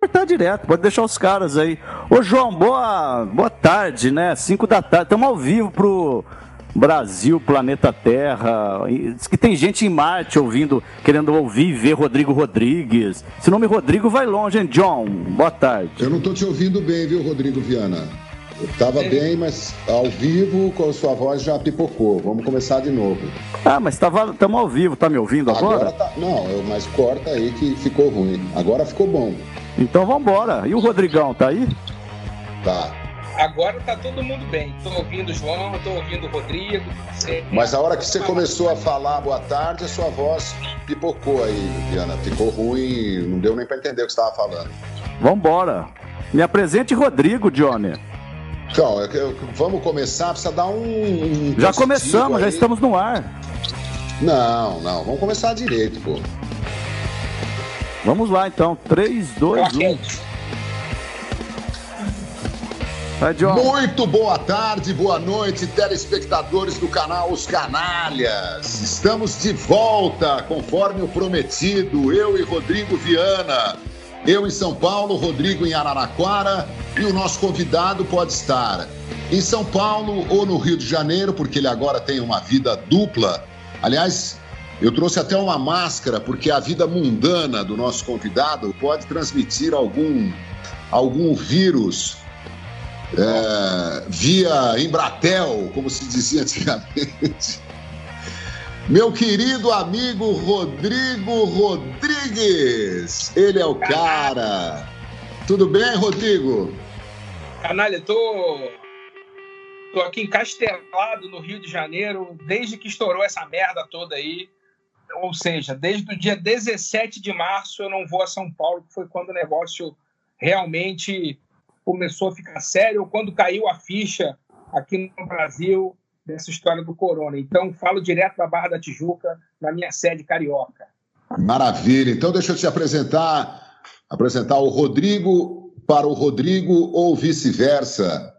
cortar direto, pode deixar os caras aí. Ô João, boa, boa tarde, né? 5 da tarde, estamos ao vivo pro Brasil, planeta Terra. Diz que tem gente em Marte ouvindo, querendo ouvir e ver Rodrigo Rodrigues. Esse nome Rodrigo vai longe, hein, John? Boa tarde. Eu não tô te ouvindo bem, viu, Rodrigo Viana? Eu tava é. bem, mas ao vivo com a sua voz já pipocou. Vamos começar de novo. Ah, mas estamos ao vivo, tá me ouvindo agora? agora tá... Não, mas corta aí que ficou ruim. Agora ficou bom. Então vamos embora. E o Rodrigão, tá aí? Tá. Agora tá todo mundo bem. Tô ouvindo o João, tô ouvindo o Rodrigo. Você... Mas a hora que você começou a falar boa tarde, a sua voz pipocou aí, Diana. Ficou ruim, não deu nem para entender o que você estava falando. Vambora. Me apresente Rodrigo, Johnny. Então, vamos começar, precisa dar um. um já começamos, aí. já estamos no ar. Não, não, vamos começar direito, pô. Vamos lá então. 3, 2, 1. Vai, Muito boa tarde, boa noite, telespectadores do canal Os Canalhas. Estamos de volta, conforme o prometido, eu e Rodrigo Viana. Eu em São Paulo, Rodrigo em Araraquara e o nosso convidado pode estar em São Paulo ou no Rio de Janeiro, porque ele agora tem uma vida dupla. Aliás, eu trouxe até uma máscara, porque a vida mundana do nosso convidado pode transmitir algum, algum vírus é, via Embratel, como se dizia antigamente. Meu querido amigo Rodrigo Rodrigues, ele é o cara. Tudo bem, Rodrigo? Canalha, tô, tô aqui encastelado no Rio de Janeiro desde que estourou essa merda toda aí. Ou seja, desde o dia 17 de março eu não vou a São Paulo, que foi quando o negócio realmente começou a ficar sério, ou quando caiu a ficha aqui no Brasil dessa história do corona. Então, falo direto da Barra da Tijuca, na minha sede carioca. Maravilha. Então, deixa eu te apresentar, apresentar o Rodrigo para o Rodrigo ou vice-versa.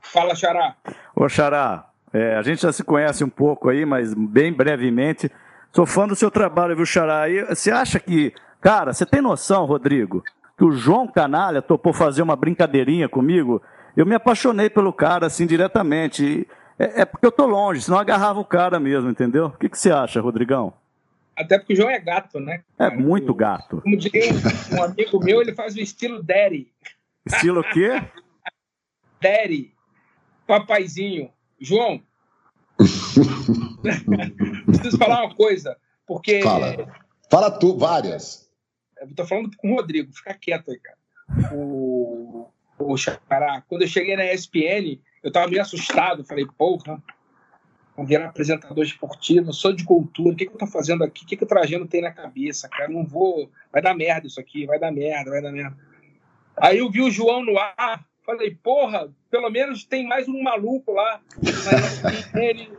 Fala, Xará. Ô, Xará, é, a gente já se conhece um pouco aí, mas bem brevemente. Sou fã do seu trabalho, viu, Xará? E você acha que. Cara, você tem noção, Rodrigo, que o João Canalha topou fazer uma brincadeirinha comigo, eu me apaixonei pelo cara, assim, diretamente. É, é porque eu tô longe, senão agarrava o cara mesmo, entendeu? O que, que você acha, Rodrigão? Até porque o João é gato, né? É muito gato. Como diria um amigo meu, ele faz o estilo Daddy. Estilo o quê? Daddy. Papaizinho. João. preciso falar uma coisa, porque. Fala. Fala tu, várias. Eu tô falando com o Rodrigo, fica quieto aí, cara. O, o Xará, quando eu cheguei na ESPN, eu tava meio assustado. Falei, porra, vou virar apresentador esportivo, sou de cultura, o que, que eu tô fazendo aqui? O que, que o Trajano tem na cabeça, cara? Não vou. Vai dar merda isso aqui, vai dar merda, vai dar merda. Aí eu vi o João no ar, falei, porra, pelo menos tem mais um maluco lá. Ele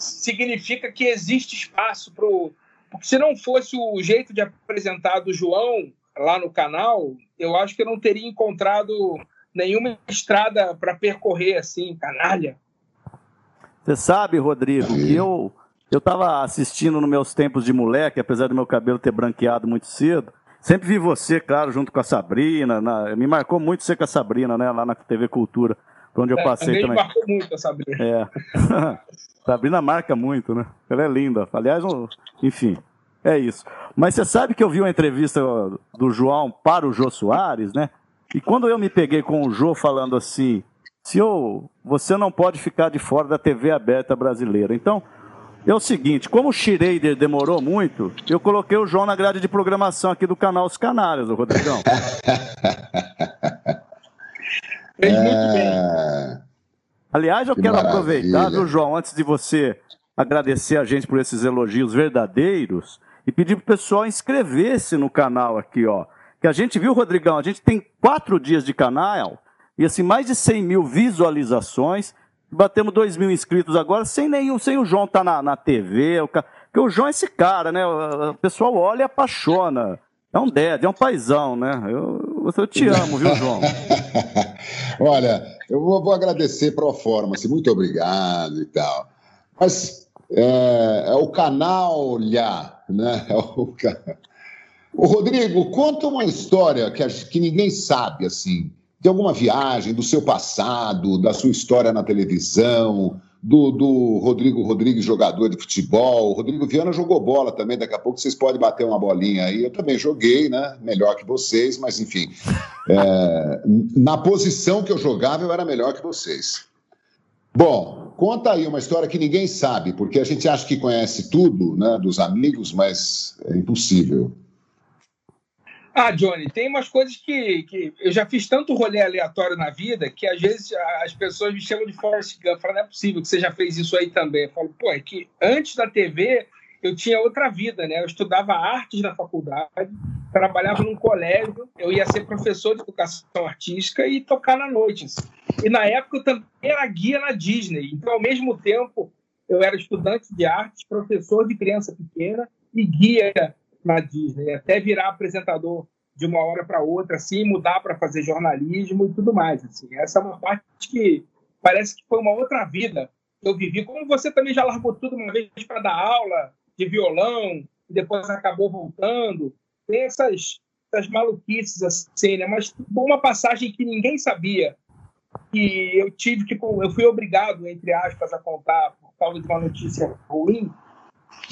significa que existe espaço pro porque se não fosse o jeito de apresentar do João lá no canal, eu acho que eu não teria encontrado nenhuma estrada para percorrer assim, canalha. Você sabe, Rodrigo, que eu eu estava assistindo nos meus tempos de moleque, apesar do meu cabelo ter branqueado muito cedo. Sempre vi você, claro, junto com a Sabrina. Na, me marcou muito você com a Sabrina, né? Lá na TV Cultura, por onde eu é, passei também. também. marcou muito a Sabrina. É. Sabrina marca muito, né? Ela é linda. Aliás, enfim, é isso. Mas você sabe que eu vi uma entrevista do João para o Jô Soares, né? E quando eu me peguei com o Jô falando assim, senhor, você não pode ficar de fora da TV aberta brasileira. Então, é o seguinte, como o Schrader demorou muito, eu coloquei o João na grade de programação aqui do canal Os Canários, o Rodrigão. Fez muito bem. É. Aliás, eu que quero maravilha. aproveitar, viu, João, antes de você agradecer a gente por esses elogios verdadeiros e pedir pro pessoal inscrever-se no canal aqui, ó. Que a gente viu, Rodrigão, a gente tem quatro dias de canal e assim, mais de 100 mil visualizações. Batemos 2 mil inscritos agora, sem nenhum, sem o João estar tá na, na TV. O, porque o João é esse cara, né? O, pessoal olha e apaixona. É um dad, é um paizão, né? Eu, eu te amo, viu, João? Olha, eu vou, vou agradecer pro forma, assim, muito obrigado e tal. Mas é, é o canal né? É o, O Rodrigo, conta uma história que, que ninguém sabe, assim, de alguma viagem, do seu passado, da sua história na televisão, do, do Rodrigo Rodrigues, jogador de futebol. O Rodrigo Viana jogou bola também, daqui a pouco vocês podem bater uma bolinha aí. Eu também joguei, né? Melhor que vocês, mas enfim. É, na posição que eu jogava, eu era melhor que vocês. Bom, conta aí uma história que ninguém sabe, porque a gente acha que conhece tudo, né, dos amigos, mas é impossível. Ah, Johnny, tem umas coisas que, que eu já fiz tanto rolê aleatório na vida que às vezes as pessoas me chamam de Forrest Gump. Falam, não é possível que você já fez isso aí também. Eu falo, pô, é que antes da TV eu tinha outra vida, né? Eu estudava artes na faculdade, trabalhava num colégio, eu ia ser professor de educação artística e tocar na noite. E na época eu também era guia na Disney. Então, ao mesmo tempo, eu era estudante de artes, professor de criança pequena e guia na Disney, até virar apresentador de uma hora para outra, assim, mudar para fazer jornalismo e tudo mais. Assim. Essa é uma parte que parece que foi uma outra vida que eu vivi. Como você também já largou tudo uma vez para dar aula de violão, e depois acabou voltando. Tem essas, essas maluquices assim, né? Mas uma passagem que ninguém sabia que eu tive que eu fui obrigado entre aspas a contar por causa de uma notícia ruim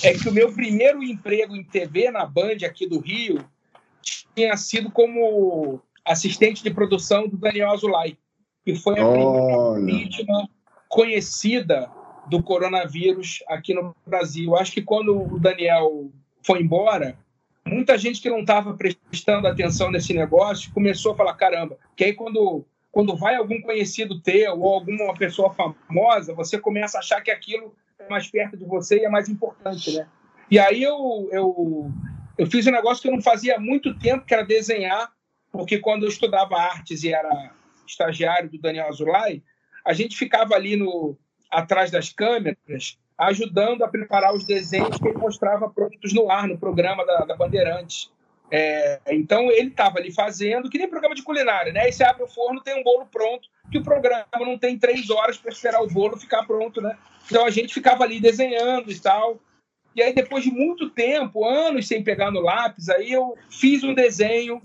é que o meu primeiro emprego em TV na Band aqui do Rio tinha sido como assistente de produção do Daniel Azulay, que foi a primeira vítima conhecida do coronavírus aqui no Brasil. Acho que quando o Daniel foi embora, muita gente que não estava prestando atenção nesse negócio começou a falar: caramba, que aí quando, quando vai algum conhecido teu ou alguma pessoa famosa, você começa a achar que aquilo mais perto de você e é mais importante, né? E aí eu, eu, eu fiz um negócio que eu não fazia há muito tempo, que era desenhar, porque quando eu estudava artes e era estagiário do Daniel Azulay, a gente ficava ali no, atrás das câmeras, ajudando a preparar os desenhos que ele mostrava prontos no ar, no programa da, da Bandeirantes. É, então ele estava ali fazendo, que nem programa de culinária, né? Aí você abre o forno, tem um bolo pronto, que o programa não tem três horas para esperar o bolo ficar pronto, né? Então a gente ficava ali desenhando e tal. E aí, depois de muito tempo, anos sem pegar no lápis, aí eu fiz um desenho,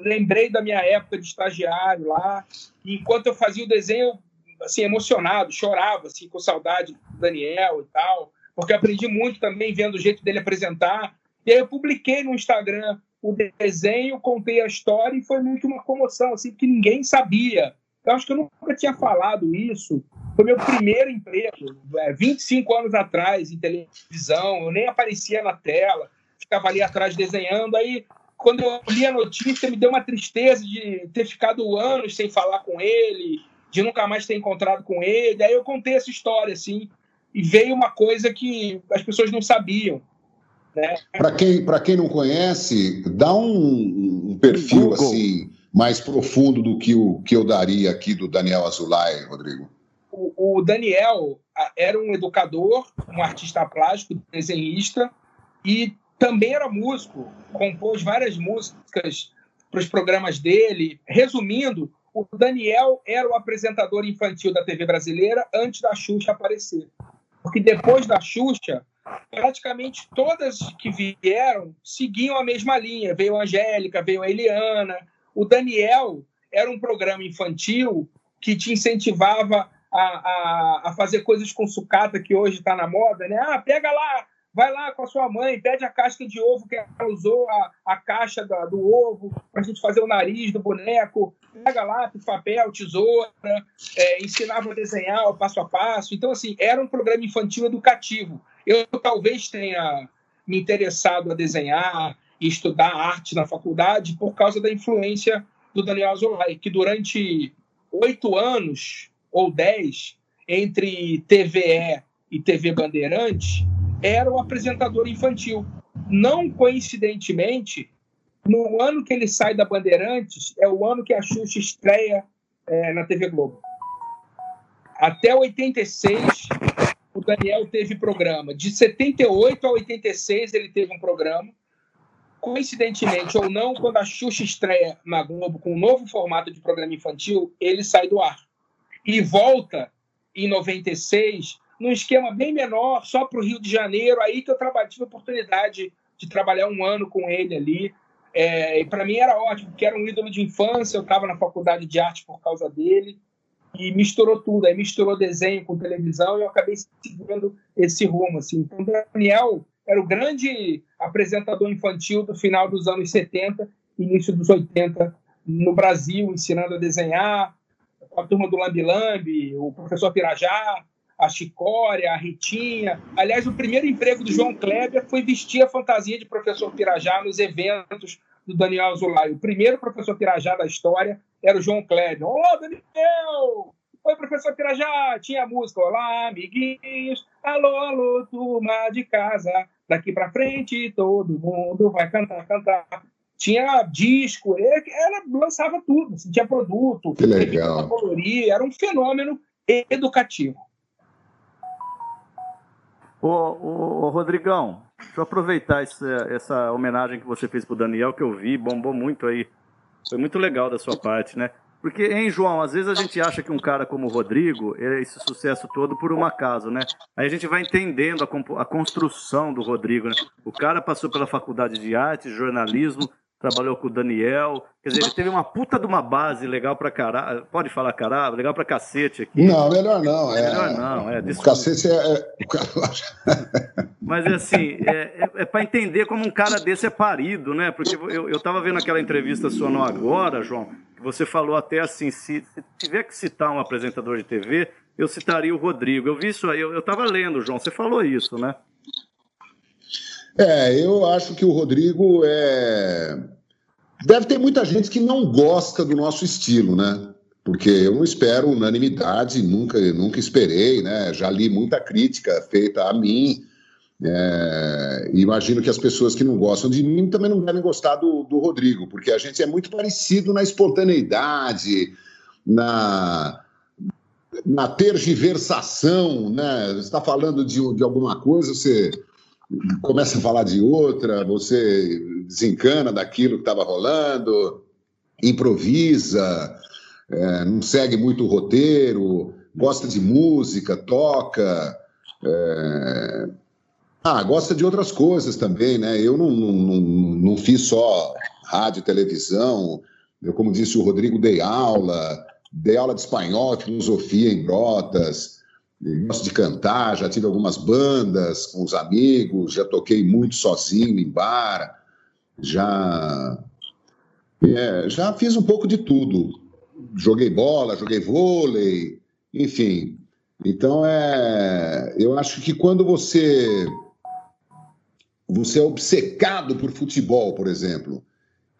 lembrei da minha época de estagiário lá. E enquanto eu fazia o desenho, assim, emocionado, chorava, assim, com saudade do Daniel e tal, porque aprendi muito também vendo o jeito dele apresentar. E aí eu publiquei no Instagram o desenho, contei a história e foi muito uma comoção, assim, que ninguém sabia. Eu acho que eu nunca tinha falado isso. Foi meu primeiro emprego, 25 é, anos atrás, em televisão. Eu nem aparecia na tela, ficava ali atrás desenhando. Aí, quando eu li a notícia, me deu uma tristeza de ter ficado anos sem falar com ele, de nunca mais ter encontrado com ele. Aí eu contei essa história, assim, e veio uma coisa que as pessoas não sabiam. Né? Para quem, quem não conhece, dá um, um perfil Google. assim mais profundo do que o que eu daria aqui do Daniel Azulay, Rodrigo. O, o Daniel era um educador, um artista plástico, desenhista e também era músico, compôs várias músicas para os programas dele. Resumindo, o Daniel era o apresentador infantil da TV brasileira antes da Xuxa aparecer. Porque depois da Xuxa, praticamente todas que vieram seguiam a mesma linha. Veio a Angélica, veio a Eliana. O Daniel era um programa infantil que te incentivava a, a, a fazer coisas com sucata que hoje está na moda, né? Ah, pega lá vai lá com a sua mãe, pede a casca de ovo que ela usou, a, a caixa da, do ovo, para a gente fazer o nariz do boneco, pega lápis, papel, tesoura, é, ensinava a desenhar o passo a passo. Então, assim, era um programa infantil educativo. Eu talvez tenha me interessado a desenhar e estudar arte na faculdade por causa da influência do Daniel Azulay, que durante oito anos ou dez, entre TVE e TV Bandeirantes, era o apresentador infantil. Não coincidentemente, no ano que ele sai da Bandeirantes, é o ano que a Xuxa estreia é, na TV Globo. Até 86, o Daniel teve programa. De 78 a 86, ele teve um programa. Coincidentemente ou não, quando a Xuxa estreia na Globo com um novo formato de programa infantil, ele sai do ar. E volta em 96 num esquema bem menor, só para o Rio de Janeiro, aí que eu tive a oportunidade de trabalhar um ano com ele ali. É, e para mim era ótimo, porque era um ídolo de infância, eu estava na faculdade de arte por causa dele, e misturou tudo, aí misturou desenho com televisão, e eu acabei seguindo esse rumo. Assim. Então, Daniel era o grande apresentador infantil do final dos anos 70, início dos 80, no Brasil, ensinando a desenhar, a turma do Lambi Lambi, o professor Pirajá, a Chicória, a Ritinha. Aliás, o primeiro emprego do João Kleber foi vestir a fantasia de professor Pirajá nos eventos do Daniel Azulay. O primeiro professor Pirajá da história era o João Kleber. Ô, Daniel! Oi, professor Pirajá! Tinha música. Olá, amiguinhos! Alô, alô, turma de casa! Daqui para frente todo mundo vai cantar, cantar. Tinha disco, ela lançava tudo, assim, tinha produto, que legal. Colorir, era um fenômeno educativo. Ô, ô, ô, Rodrigão, deixa eu aproveitar essa, essa homenagem que você fez pro Daniel, que eu vi, bombou muito aí. Foi muito legal da sua parte, né? Porque, hein, João, às vezes a gente acha que um cara como o Rodrigo esse sucesso todo por um acaso, né? Aí a gente vai entendendo a, a construção do Rodrigo, né? O cara passou pela faculdade de arte, jornalismo, trabalhou com o Daniel. Quer dizer, ele teve uma puta de uma base legal pra caralho. Pode falar caralho? Legal pra cacete aqui. Não, melhor não. É, melhor não, é. O cacete é. é... Mas é assim, é, é, é pra entender como um cara desse é parido, né? Porque eu, eu tava vendo aquela entrevista sua no Agora, João, que você falou até assim: se, se tiver que citar um apresentador de TV, eu citaria o Rodrigo. Eu vi isso aí, eu, eu tava lendo, João, você falou isso, né? É, eu acho que o Rodrigo é. Deve ter muita gente que não gosta do nosso estilo, né? Porque eu não espero unanimidade, nunca, nunca esperei, né? Já li muita crítica feita a mim. É, imagino que as pessoas que não gostam de mim também não devem gostar do, do Rodrigo, porque a gente é muito parecido na espontaneidade, na, na tergiversação, né? Você está falando de, de alguma coisa, você começa a falar de outra, você desencana daquilo que estava rolando, improvisa, é, não segue muito o roteiro, gosta de música, toca. É... Ah, gosta de outras coisas também, né? Eu não, não, não, não fiz só rádio e televisão. Eu, como disse o Rodrigo, dei aula, dei aula de espanhol, filosofia em Brotas, gosto de cantar, já tive algumas bandas com os amigos, já toquei muito sozinho em bar, já é, já fiz um pouco de tudo. Joguei bola, joguei vôlei, enfim. Então é, eu acho que quando você você é obcecado por futebol, por exemplo,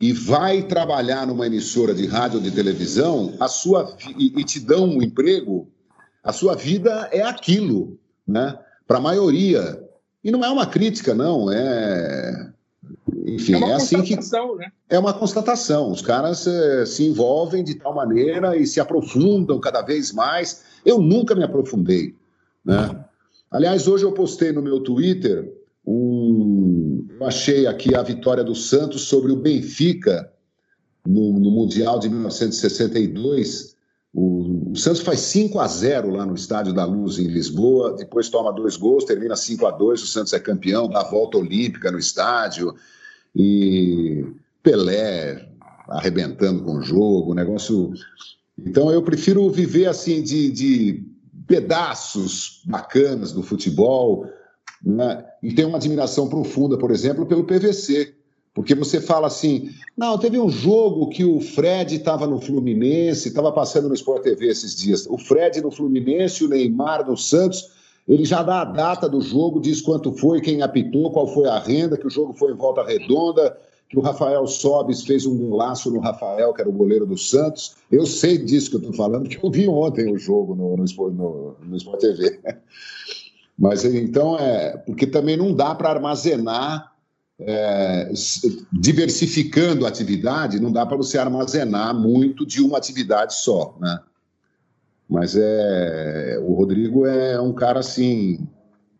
e vai trabalhar numa emissora de rádio ou de televisão, a sua e, e te dão um emprego, a sua vida é aquilo, né? Para a maioria. E não é uma crítica, não. É. Enfim, é, é assim que. Né? É uma constatação. Os caras é, se envolvem de tal maneira e se aprofundam cada vez mais. Eu nunca me aprofundei. Né? Aliás, hoje eu postei no meu Twitter um. Eu achei aqui a vitória do Santos sobre o Benfica no, no Mundial de 1962 o, Santos faz 5 a 0 lá no Estádio da Luz, em Lisboa, depois toma dois gols, termina 5 a 2 o Santos é campeão, dá a volta olímpica no estádio, e Pelé arrebentando com o jogo, o negócio. Então eu prefiro viver assim de, de pedaços bacanas do futebol, né? e tenho uma admiração profunda, por exemplo, pelo PVC porque você fala assim, não, teve um jogo que o Fred estava no Fluminense, estava passando no Sport TV esses dias. O Fred no Fluminense, o Neymar no Santos, ele já dá a data do jogo, diz quanto foi, quem apitou, qual foi a renda, que o jogo foi em volta redonda, que o Rafael Sobes fez um laço no Rafael, que era o goleiro do Santos. Eu sei disso que eu estou falando, porque eu vi ontem o jogo no, no, no, no Sport TV. Mas então é. Porque também não dá para armazenar é, diversificando a atividade, não dá para você armazenar muito de uma atividade só, né? Mas é, o Rodrigo é um cara assim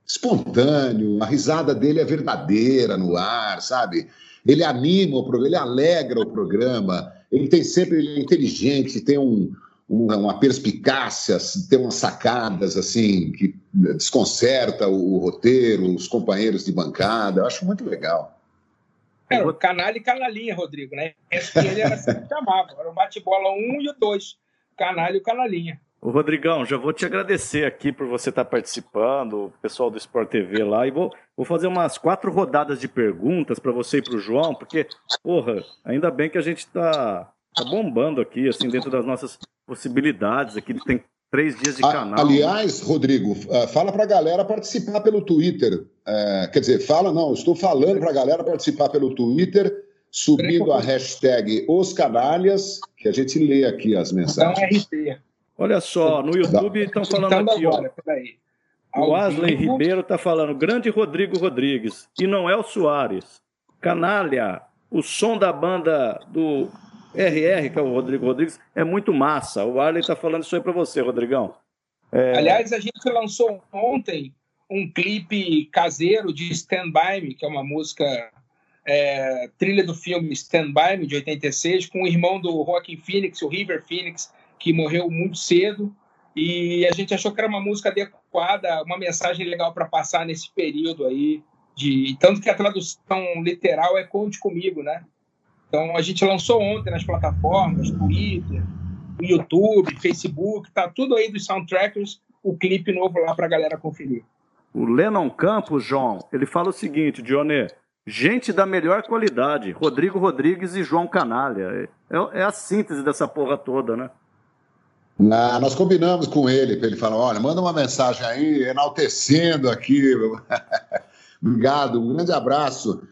espontâneo, a risada dele é verdadeira no ar, sabe? Ele anima o programa, ele alegra o programa, ele tem sempre, ele é inteligente, tem um, uma, uma perspicácia, tem umas sacadas assim que desconcerta o, o roteiro, os companheiros de bancada. Eu acho muito legal. Era o canal e canalinha, Rodrigo, né? Ele era assim que chamava. Era o bate-bola 1 e o 2. Canal e o canalinha. Ô Rodrigão, já vou te agradecer aqui por você estar participando, o pessoal do Sport TV lá, e vou, vou fazer umas quatro rodadas de perguntas para você e para o João, porque, porra, ainda bem que a gente está tá bombando aqui, assim, dentro das nossas possibilidades aqui, tem três dias de canal. Aliás, Rodrigo, eh, fala para a galera participar pelo Twitter. É, quer dizer, fala não, estou falando para a galera participar pelo Twitter, subindo a hashtag Os Canalhas, que a gente lê aqui as mensagens. Então, RT. Olha só, no YouTube estão falando então, aqui, agora, ó. Peraí. O Asley Ribeiro está falando, grande Rodrigo Rodrigues, e não é o Soares. Canalha, o som da banda do RR, que é o Rodrigo Rodrigues, é muito massa. O Arley está falando isso aí para você, Rodrigão. É... Aliás, a gente lançou ontem um clipe caseiro de Stand By Me, que é uma música é, trilha do filme Stand By Me, de 86, com o irmão do Joaquin Phoenix, o River Phoenix, que morreu muito cedo, e a gente achou que era uma música adequada, uma mensagem legal para passar nesse período aí, de tanto que a tradução literal é Conte Comigo, né? Então a gente lançou ontem nas plataformas, Twitter, YouTube, Facebook, tá tudo aí dos soundtrackers, o clipe novo lá para a galera conferir. O Lennon Campos, João, ele fala o seguinte, Dionê, gente da melhor qualidade, Rodrigo Rodrigues e João Canalha. É, é a síntese dessa porra toda, né? Não, nós combinamos com ele, para ele falar, olha, manda uma mensagem aí, enaltecendo aqui. Obrigado, um grande abraço.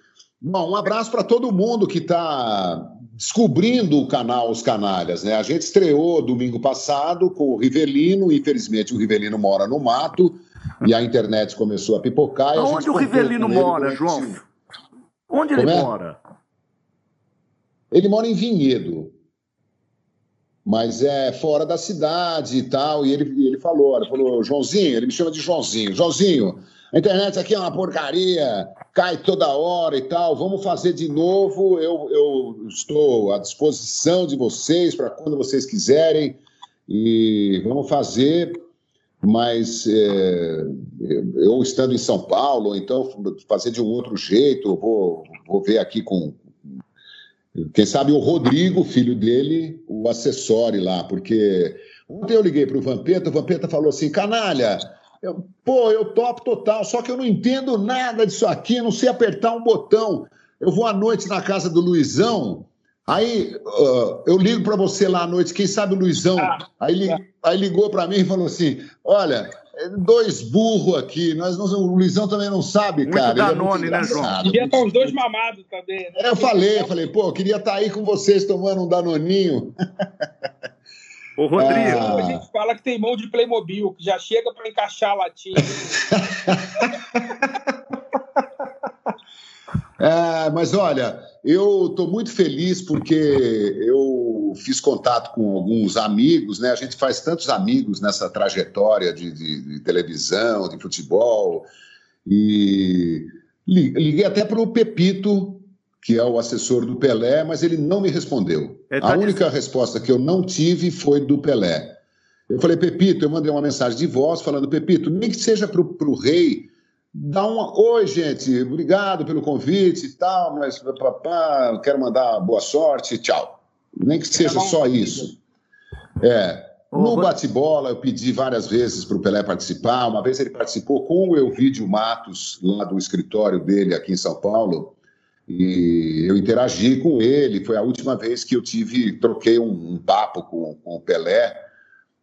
Bom, um abraço para todo mundo que está descobrindo o canal Os Canalhas, né? A gente estreou domingo passado com o Rivelino, infelizmente o Rivelino mora no mato e a internet começou a pipocar. Onde o Rivelino mora, João? Onde ele é? mora? Ele mora em Vinhedo mas é fora da cidade e tal. E ele, ele falou, ele falou, Joãozinho, ele me chama de Joãozinho. Joãozinho, a internet aqui é uma porcaria, cai toda hora e tal. Vamos fazer de novo. Eu, eu estou à disposição de vocês para quando vocês quiserem. E vamos fazer. Mas é, eu estando em São Paulo, então fazer de um outro jeito, vou, vou ver aqui com, quem sabe o Rodrigo, filho dele, o assessore lá, porque ontem eu liguei para o Vampeta, o Vampeta falou assim: canalha, eu, pô, eu topo total, só que eu não entendo nada disso aqui, não sei apertar um botão. Eu vou à noite na casa do Luizão, aí uh, eu ligo para você lá à noite, quem sabe o Luizão. Ah, aí, aí ligou para mim e falou assim: olha, dois burros aqui. Nós não, o Luizão também não sabe, muito cara. Danone, é né, João? Queria estar os dois mamados também. Né? É, eu falei, eu falei, pô, eu queria estar aí com vocês tomando um Danoninho. Ô, Rodrigo. Ah. A gente fala que tem mão de Playmobil, que já chega para encaixar a latinha. É, mas olha, eu estou muito feliz porque eu fiz contato com alguns amigos, né? A gente faz tantos amigos nessa trajetória de, de, de televisão, de futebol. E liguei até para o Pepito, que é o assessor do Pelé, mas ele não me respondeu. Tá a única resposta que eu não tive foi do Pelé. Eu falei, Pepito, eu mandei uma mensagem de voz falando, Pepito, nem que seja para o rei dá uma. Oi, gente, obrigado pelo convite e tal, mas papá, quero mandar boa sorte, tchau. Nem que seja só isso. É. No bate-bola, eu pedi várias vezes para o Pelé participar. Uma vez ele participou com o Elvídio Matos, lá do escritório dele aqui em São Paulo, e eu interagi com ele. Foi a última vez que eu tive, troquei um, um papo com, com o Pelé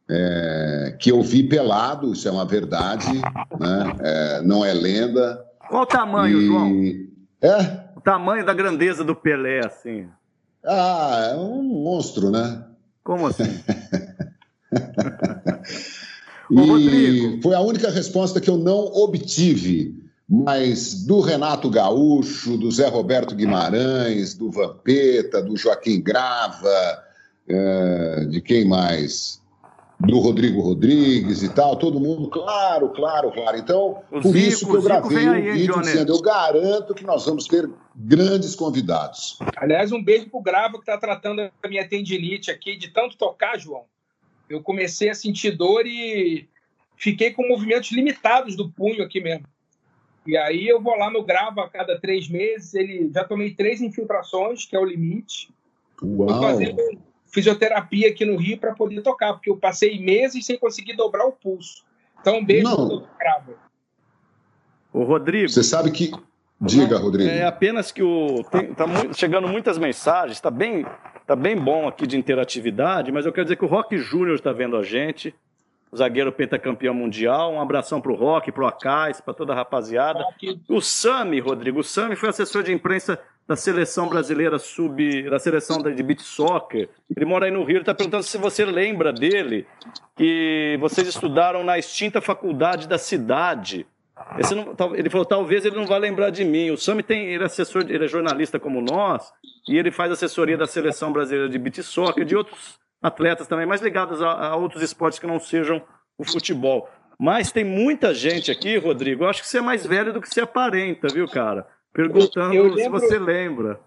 é, que eu vi pelado, isso é uma verdade, né? É, não é lenda. Qual o tamanho, e... João? É? O tamanho da grandeza do Pelé, assim. Ah, é um monstro, né? Como assim? e foi a única resposta que eu não obtive, mas do Renato Gaúcho, do Zé Roberto Guimarães, do Vampeta, do Joaquim Grava, é, de quem mais? do Rodrigo Rodrigues e tal, todo mundo, claro, claro, claro. Então, o por Zico, isso que eu gravei o um vídeo dizendo, eu garanto que nós vamos ter grandes convidados. Aliás, um beijo pro Grava que está tratando a minha tendinite aqui, de tanto tocar, João. Eu comecei a sentir dor e fiquei com movimentos limitados do punho aqui mesmo. E aí eu vou lá no gravo a cada três meses. Ele já tomei três infiltrações, que é o limite. Uau. Tô fazendo fisioterapia aqui no Rio para poder tocar, porque eu passei meses sem conseguir dobrar o pulso. Então, um beijo Não. gravo. O Rodrigo. Você sabe que. Diga, Rodrigo. É apenas que o. Tem, tá chegando muitas mensagens, está bem, tá bem bom aqui de interatividade, mas eu quero dizer que o Rock Júnior está vendo a gente zagueiro pentacampeão mundial. Um abração para o Rock, para o Acais, para toda a rapaziada. O Sami, Rodrigo, o Sami foi assessor de imprensa da seleção brasileira sub, da seleção de beat soccer. Ele mora aí no Rio, ele está perguntando se você lembra dele, que vocês estudaram na extinta faculdade da cidade. Não, ele falou, talvez ele não vá lembrar de mim. O Sami tem, ele é assessor, ele é jornalista como nós, e ele faz assessoria da seleção brasileira de beat soccer, de outros atletas também, mais ligados a, a outros esportes que não sejam o futebol. Mas tem muita gente aqui, Rodrigo, eu acho que você é mais velho do que você aparenta, viu, cara? Perguntando eu, eu lembro, se você lembra.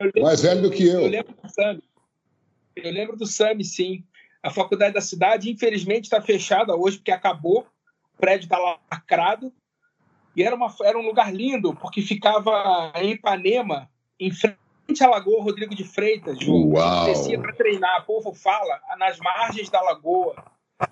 Lembro, mais velho do que eu. Eu lembro do Sami. Eu lembro do Sami, sim. A faculdade da cidade, infelizmente, está fechada hoje, porque acabou. O prédio está lacrado. E era, uma, era um lugar lindo, porque ficava em Ipanema, em frente Lagoa Rodrigo de Freitas. Uau. Descia para treinar, povo fala, nas margens da lagoa.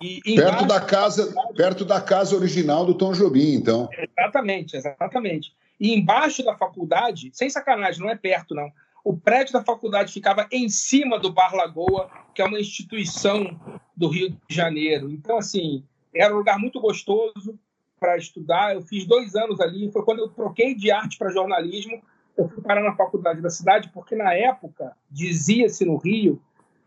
E, perto da casa, perto da casa original do Tom Jobim, então. Exatamente, exatamente. E embaixo da faculdade, sem sacanagem, não é perto não. O prédio da faculdade ficava em cima do Bar Lagoa, que é uma instituição do Rio de Janeiro. Então, assim, era um lugar muito gostoso para estudar. Eu fiz dois anos ali. Foi quando eu troquei de arte para jornalismo eu fui parar na faculdade da cidade porque, na época, dizia-se no Rio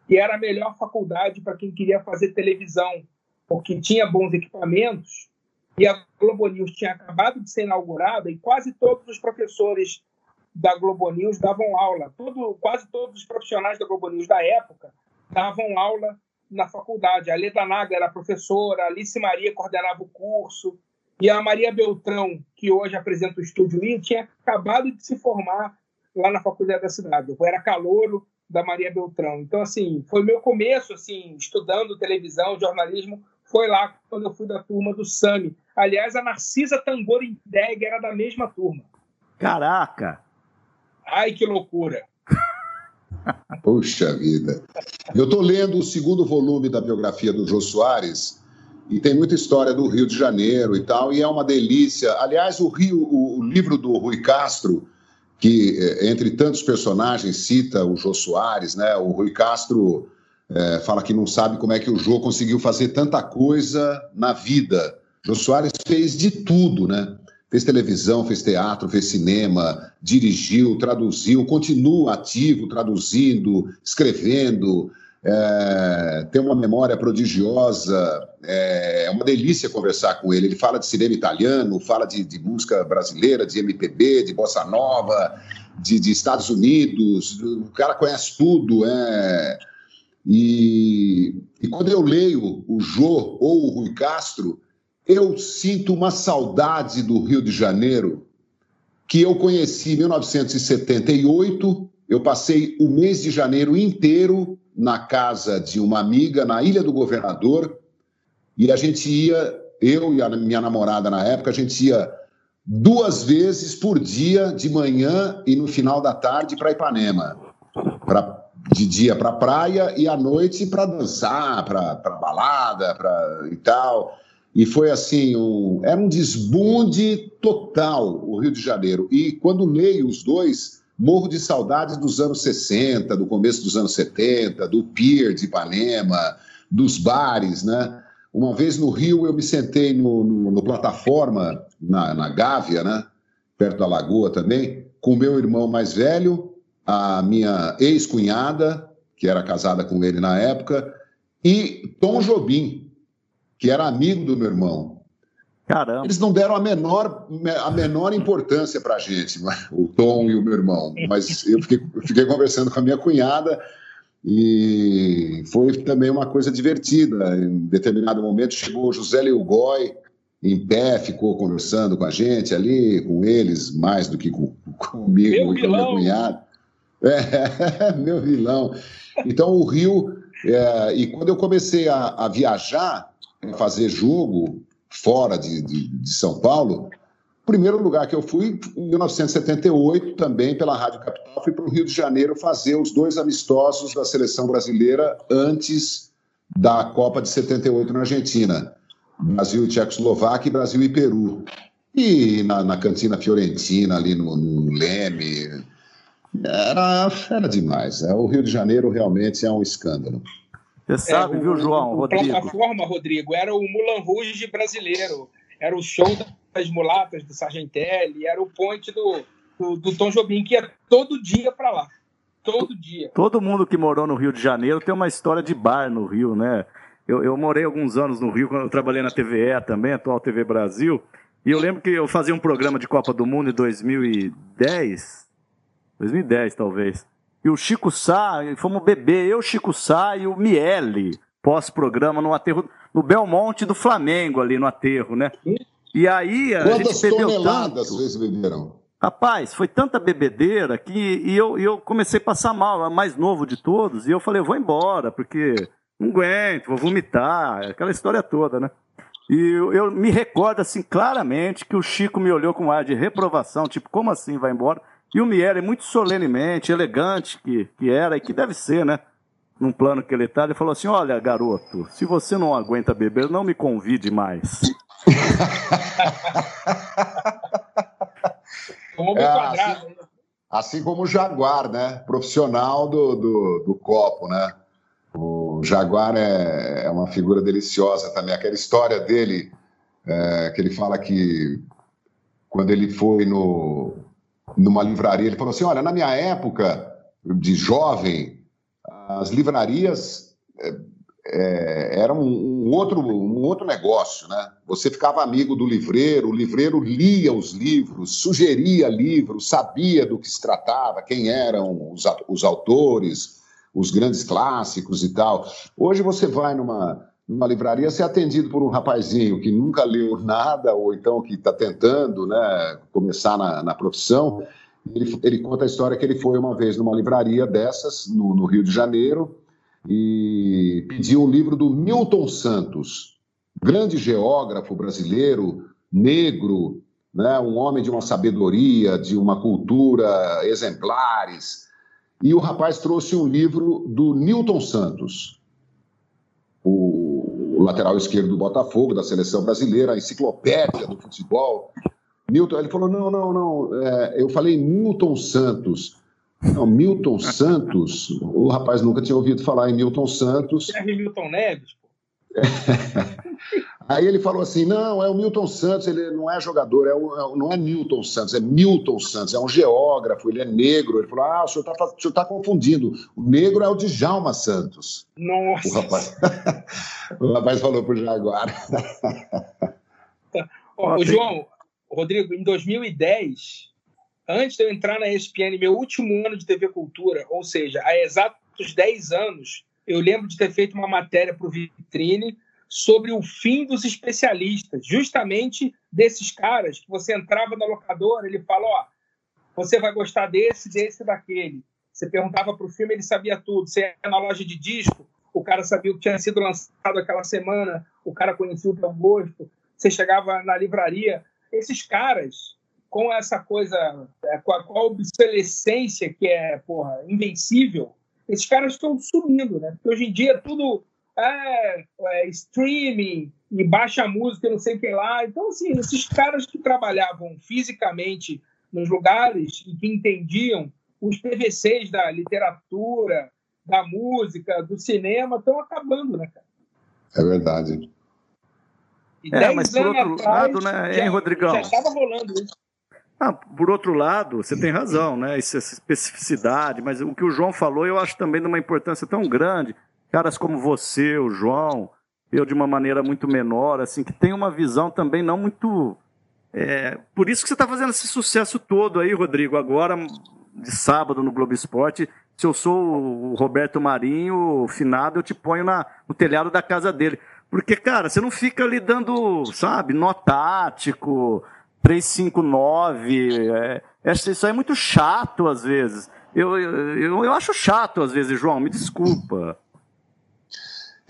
que era a melhor faculdade para quem queria fazer televisão, porque tinha bons equipamentos e a Globo News tinha acabado de ser inaugurada e quase todos os professores da Globo News davam aula. Todo, quase todos os profissionais da Globo News da época davam aula na faculdade. A Leda Naga era professora, a Alice Maria coordenava o curso, e a Maria Beltrão, que hoje apresenta o Estúdio I, tinha acabado de se formar lá na Faculdade da Cidade. Eu era calouro da Maria Beltrão. Então, assim, foi meu começo, assim, estudando televisão, jornalismo, foi lá quando eu fui da turma do SAMI. Aliás, a Narcisa Tangorindeg era da mesma turma. Caraca! Ai, que loucura! Puxa vida! Eu estou lendo o segundo volume da biografia do Jô Soares e tem muita história do Rio de Janeiro e tal, e é uma delícia. Aliás, o Rio, o, livro do Rui Castro, que é, entre tantos personagens cita o Jô Soares, né? O Rui Castro é, fala que não sabe como é que o Jô conseguiu fazer tanta coisa na vida. Jô Soares fez de tudo, né? Fez televisão, fez teatro, fez cinema, dirigiu, traduziu, continua ativo, traduzindo, escrevendo, é, tem uma memória prodigiosa, é, é uma delícia conversar com ele. Ele fala de cinema italiano, fala de, de música brasileira, de MPB, de bossa nova, de, de, Estados Unidos. O cara conhece tudo. É, e, e quando eu leio o Jô ou o Rui Castro, eu sinto uma saudade do Rio de Janeiro que eu conheci em 1978. Eu passei o mês de janeiro inteiro na casa de uma amiga na Ilha do Governador e a gente ia, eu e a minha namorada na época, a gente ia duas vezes por dia, de manhã e no final da tarde, para Ipanema. Pra, de dia para praia e à noite para dançar, para balada pra, e tal. E foi assim, um, era um desbunde total o Rio de Janeiro. E quando leio os dois, morro de saudades dos anos 60, do começo dos anos 70, do Pier de Ipanema, dos bares, né? Uma vez no Rio eu me sentei no, no, no plataforma, na, na Gávea, né? Perto da Lagoa também, com meu irmão mais velho, a minha ex-cunhada, que era casada com ele na época, e Tom Jobim, que era amigo do meu irmão. Caramba. Eles não deram a menor, a menor importância para a gente, o Tom e o meu irmão. Mas eu fiquei, fiquei conversando com a minha cunhada e foi também uma coisa divertida. Em determinado momento chegou o José Leugói em pé, ficou conversando com a gente ali, com eles, mais do que com, comigo meu e com a minha cunhada. É, meu vilão. Então o Rio, é, e quando eu comecei a, a viajar, fazer jogo, fora de, de, de São Paulo, primeiro lugar que eu fui, em 1978, também pela Rádio Capital, fui para o Rio de Janeiro fazer os dois amistosos da seleção brasileira antes da Copa de 78 na Argentina. Brasil e Tchecoslováquia, Brasil e Peru. E na, na cantina Fiorentina, ali no, no Leme, era, era demais. É, o Rio de Janeiro realmente é um escândalo. Você sabe, é, viu, João? O, Rodrigo? A plataforma, Rodrigo, era o Mulan Rouge brasileiro. Era o show das mulatas do Sargentelli, era o ponte do, do, do Tom Jobim, que ia todo dia para lá. Todo dia. Todo mundo que morou no Rio de Janeiro tem uma história de bar no Rio, né? Eu, eu morei alguns anos no Rio, quando eu trabalhei na TVE também, atual TV Brasil. E eu lembro que eu fazia um programa de Copa do Mundo em 2010. 2010, talvez. E o Chico Sá, fomos beber, eu, Chico Sá e o Miele, pós-programa no aterro, no Belmonte do Flamengo, ali no aterro, né? E aí a Quantas gente bebeu tanto. vocês beberam? Rapaz, foi tanta bebedeira que e eu, eu comecei a passar mal, a mais novo de todos, e eu falei, eu vou embora, porque não aguento, vou vomitar, aquela história toda, né? E eu, eu, me recordo assim claramente que o Chico me olhou com ar de reprovação, tipo, como assim vai embora? E o Miele, muito solenemente, elegante que, que era e que deve ser, né? Num plano que ele está, ele falou assim: Olha, garoto, se você não aguenta beber, não me convide mais. é, assim, assim, como o Jaguar, né? Profissional do, do, do copo, né? O Jaguar é, é, uma figura deliciosa também. Aquela história dele, é, que ele fala que quando ele foi no, numa livraria, ele falou assim: Olha, na minha época de jovem, as livrarias é, é, eram um, outro, um outro negócio, né? Você ficava amigo do livreiro, o livreiro lia os livros, sugeria livros, sabia do que se tratava, quem eram os, os autores, os grandes clássicos e tal. Hoje você vai numa, numa livraria ser atendido por um rapazinho que nunca leu nada ou então que está tentando né, começar na, na profissão. Ele, ele, conta a história que ele foi uma vez numa livraria dessas, no, no Rio de Janeiro, e pediu um livro do Milton Santos, grande geógrafo brasileiro, negro, né, um homem de uma sabedoria, de uma cultura exemplares. E o rapaz trouxe um livro do Newton Santos, o, o lateral esquerdo do Botafogo, da seleção brasileira, a enciclopédia do futebol. Newton, ele falou: não, não, não. É, eu falei Newton Santos. Não, Milton Santos, o rapaz nunca tinha ouvido falar em Milton Santos. Serve Milton Neves, pô. Aí ele falou assim: não, é o Milton Santos, ele não é jogador, é o, é, não é Milton Santos, é Milton Santos, é um geógrafo, ele é negro. Ele falou: ah, o senhor está tá confundindo. O negro é o Djalma Santos. Nossa. O rapaz, o rapaz falou pro Jaguar. Ô, João, Rodrigo, em 2010 antes de eu entrar na ESPN, meu último ano de TV Cultura, ou seja, há exatos 10 anos, eu lembro de ter feito uma matéria para o Vitrine sobre o fim dos especialistas, justamente desses caras que você entrava na locadora, ele fala, ó, você vai gostar desse, desse, daquele. Você perguntava para o filme, ele sabia tudo. Você ia na loja de disco, o cara sabia o que tinha sido lançado aquela semana, o cara conhecia o teu gosto. Você chegava na livraria. Esses caras, com essa coisa, é, com a, com a obsolescência que é, porra, invencível, esses caras estão sumindo, né? Porque hoje em dia tudo é, é streaming e baixa música e não sei o que lá. Então, assim, esses caras que trabalhavam fisicamente nos lugares e que entendiam os PVCs da literatura, da música, do cinema, estão acabando, né, cara? É verdade. E é, mas por outro atrás, lado, né, já, hein, Rodrigão? Já estava rolando isso. Ah, por outro lado, você tem razão, né? Essa especificidade, mas o que o João falou eu acho também de uma importância tão grande. Caras como você, o João, eu de uma maneira muito menor, assim, que tem uma visão também não muito. É, por isso que você está fazendo esse sucesso todo aí, Rodrigo, agora, de sábado no Globo Esporte. Se eu sou o Roberto Marinho, finado, eu te ponho na, no telhado da casa dele. Porque, cara, você não fica ali dando, sabe, nó tático 359. É, isso aí é muito chato às vezes. Eu, eu, eu acho chato às vezes, João, me desculpa.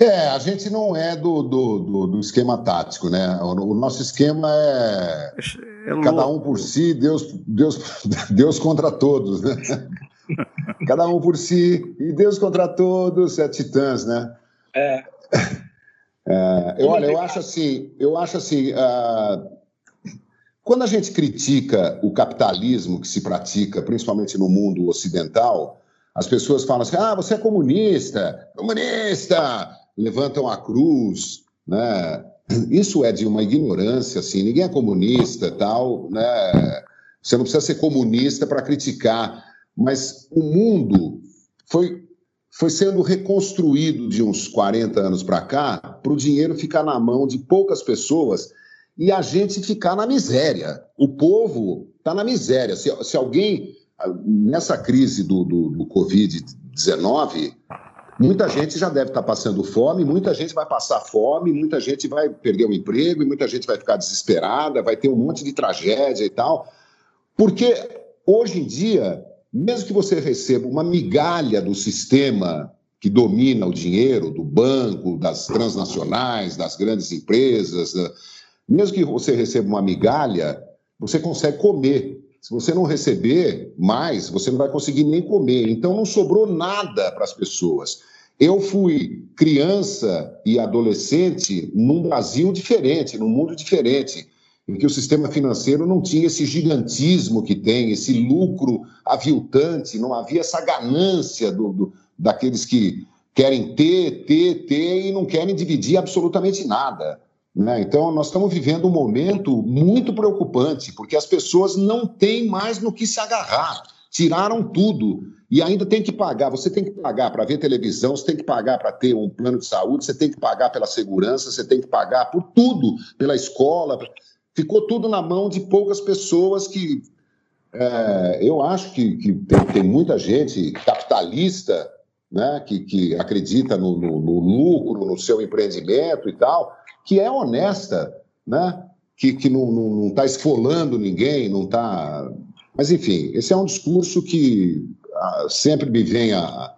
É, a gente não é do, do, do, do esquema tático, né? O, o, nosso esquema é, é cada um por si, Deus, Deus, Deus contra todos, né? cada um por si e Deus contra todos, é titãs, né? É. é eu, olha, eu acho assim, eu acho assim, uh, quando a gente critica o capitalismo que se pratica, principalmente no mundo ocidental, as pessoas falam assim: ah, você é comunista, comunista, levantam a cruz, né? Isso é de uma ignorância, assim, ninguém é comunista, tal, né? Você não precisa ser comunista para criticar, mas o mundo foi foi sendo reconstruído de uns 40 anos para cá para o dinheiro ficar na mão de poucas pessoas e a gente ficar na miséria. O povo está na miséria. Se, se alguém nessa crise do, do, do Covid-19, muita gente já deve estar passando fome, muita gente vai passar fome, muita gente vai perder o emprego, muita gente vai ficar desesperada, vai ter um monte de tragédia e tal. Porque hoje em dia, mesmo que você receba uma migalha do sistema que domina o dinheiro, do banco, das transnacionais, das grandes empresas, mesmo que você receba uma migalha, você consegue comer. Se você não receber mais, você não vai conseguir nem comer. Então não sobrou nada para as pessoas. Eu fui criança e adolescente num Brasil diferente, num mundo diferente, em que o sistema financeiro não tinha esse gigantismo que tem, esse lucro aviltante, não havia essa ganância do, do daqueles que querem ter, ter, ter e não querem dividir absolutamente nada. Né? Então, nós estamos vivendo um momento muito preocupante, porque as pessoas não têm mais no que se agarrar. Tiraram tudo e ainda tem que pagar. Você tem que pagar para ver televisão, você tem que pagar para ter um plano de saúde, você tem que pagar pela segurança, você tem que pagar por tudo, pela escola. Ficou tudo na mão de poucas pessoas que. É, eu acho que, que tem, tem, muita gente capitalista né, que, que acredita no, no, no lucro, no seu empreendimento e tal, que é honesta, né? que, que não está esfolando ninguém, não está. Mas, enfim, esse é um discurso que ah, sempre me vem à,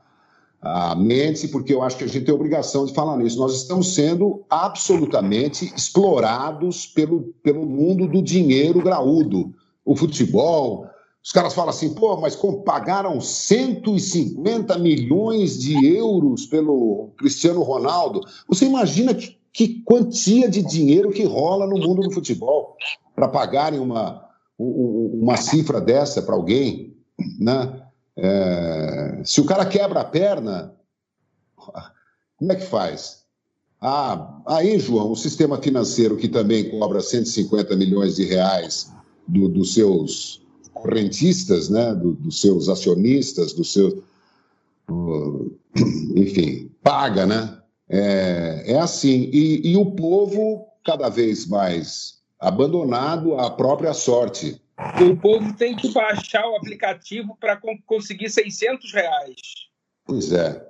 à mente, porque eu acho que a gente tem a obrigação de falar nisso. Nós estamos sendo absolutamente explorados pelo, pelo mundo do dinheiro graúdo. O futebol, os caras falam assim, pô, mas pagaram 150 milhões de euros pelo Cristiano Ronaldo. Você imagina que que quantia de dinheiro que rola no mundo do futebol para pagarem uma, uma cifra dessa para alguém, né? É, se o cara quebra a perna, como é que faz? Ah, aí, João, o sistema financeiro que também cobra 150 milhões de reais do, dos seus correntistas, né? Do, dos seus acionistas, dos seus. Uh, enfim, paga, né? É, é assim. E, e o povo cada vez mais abandonado à própria sorte. O povo tem que baixar o aplicativo para conseguir 600 reais. Pois é.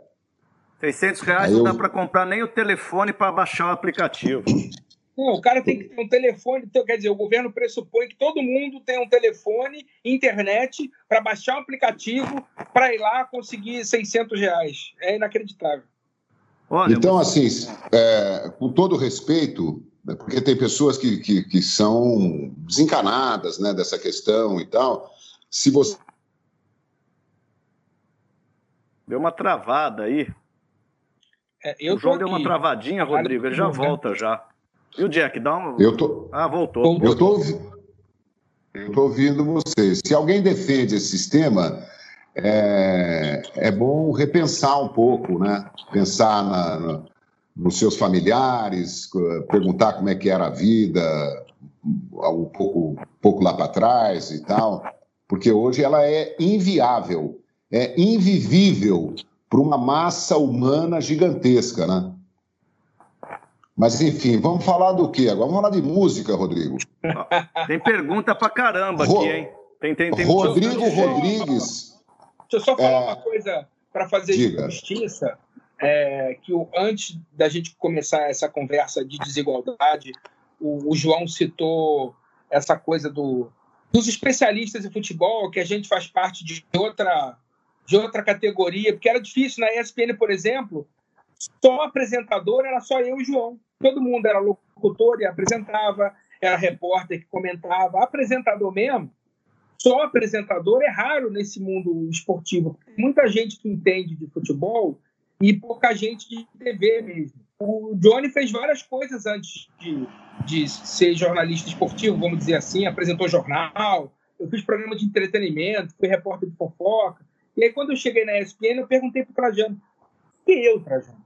600 reais Aí não eu... dá para comprar nem o telefone para baixar o aplicativo. Não, o cara tem que ter um telefone. Então, quer dizer, o governo pressupõe que todo mundo tem um telefone, internet, para baixar o aplicativo, para ir lá conseguir 600 reais. É inacreditável. Olha, então, assim, é, com todo respeito, né, porque tem pessoas que, que, que, são desencanadas né, dessa questão e tal, se você. Deu uma travada aí. É, o João deu uma travadinha, Rodrigo, ele já volta já. E o Jack, dá uma. Eu tô... Ah, voltou. Eu tô, eu tô ouvindo vocês. Se alguém defende esse sistema, é, é bom repensar um pouco, né? Pensar na, na, nos seus familiares, perguntar como é que era a vida um pouco, um pouco lá para trás e tal, porque hoje ela é inviável, é invivível para uma massa humana gigantesca, né? Mas enfim, vamos falar do quê agora? Vamos falar de música, Rodrigo. Tem pergunta para caramba aqui, hein? Tem, tem, tem Rodrigo Rodrigues Deixa eu só falar é... uma coisa para fazer Diga. justiça. É, que o, antes da gente começar essa conversa de desigualdade, o, o João citou essa coisa do, dos especialistas em futebol, que a gente faz parte de outra, de outra categoria, porque era difícil na ESPN, por exemplo, só apresentador era só eu e João. Todo mundo era locutor e apresentava, era repórter que comentava. Apresentador mesmo, só apresentador é raro nesse mundo esportivo. Tem muita gente que entende de futebol e pouca gente de TV mesmo. O Johnny fez várias coisas antes de, de ser jornalista esportivo, vamos dizer assim, apresentou jornal, eu fiz programa de entretenimento, fui repórter de fofoca. E aí, quando eu cheguei na ESPN, eu perguntei para o Trajano, que eu, Trajano?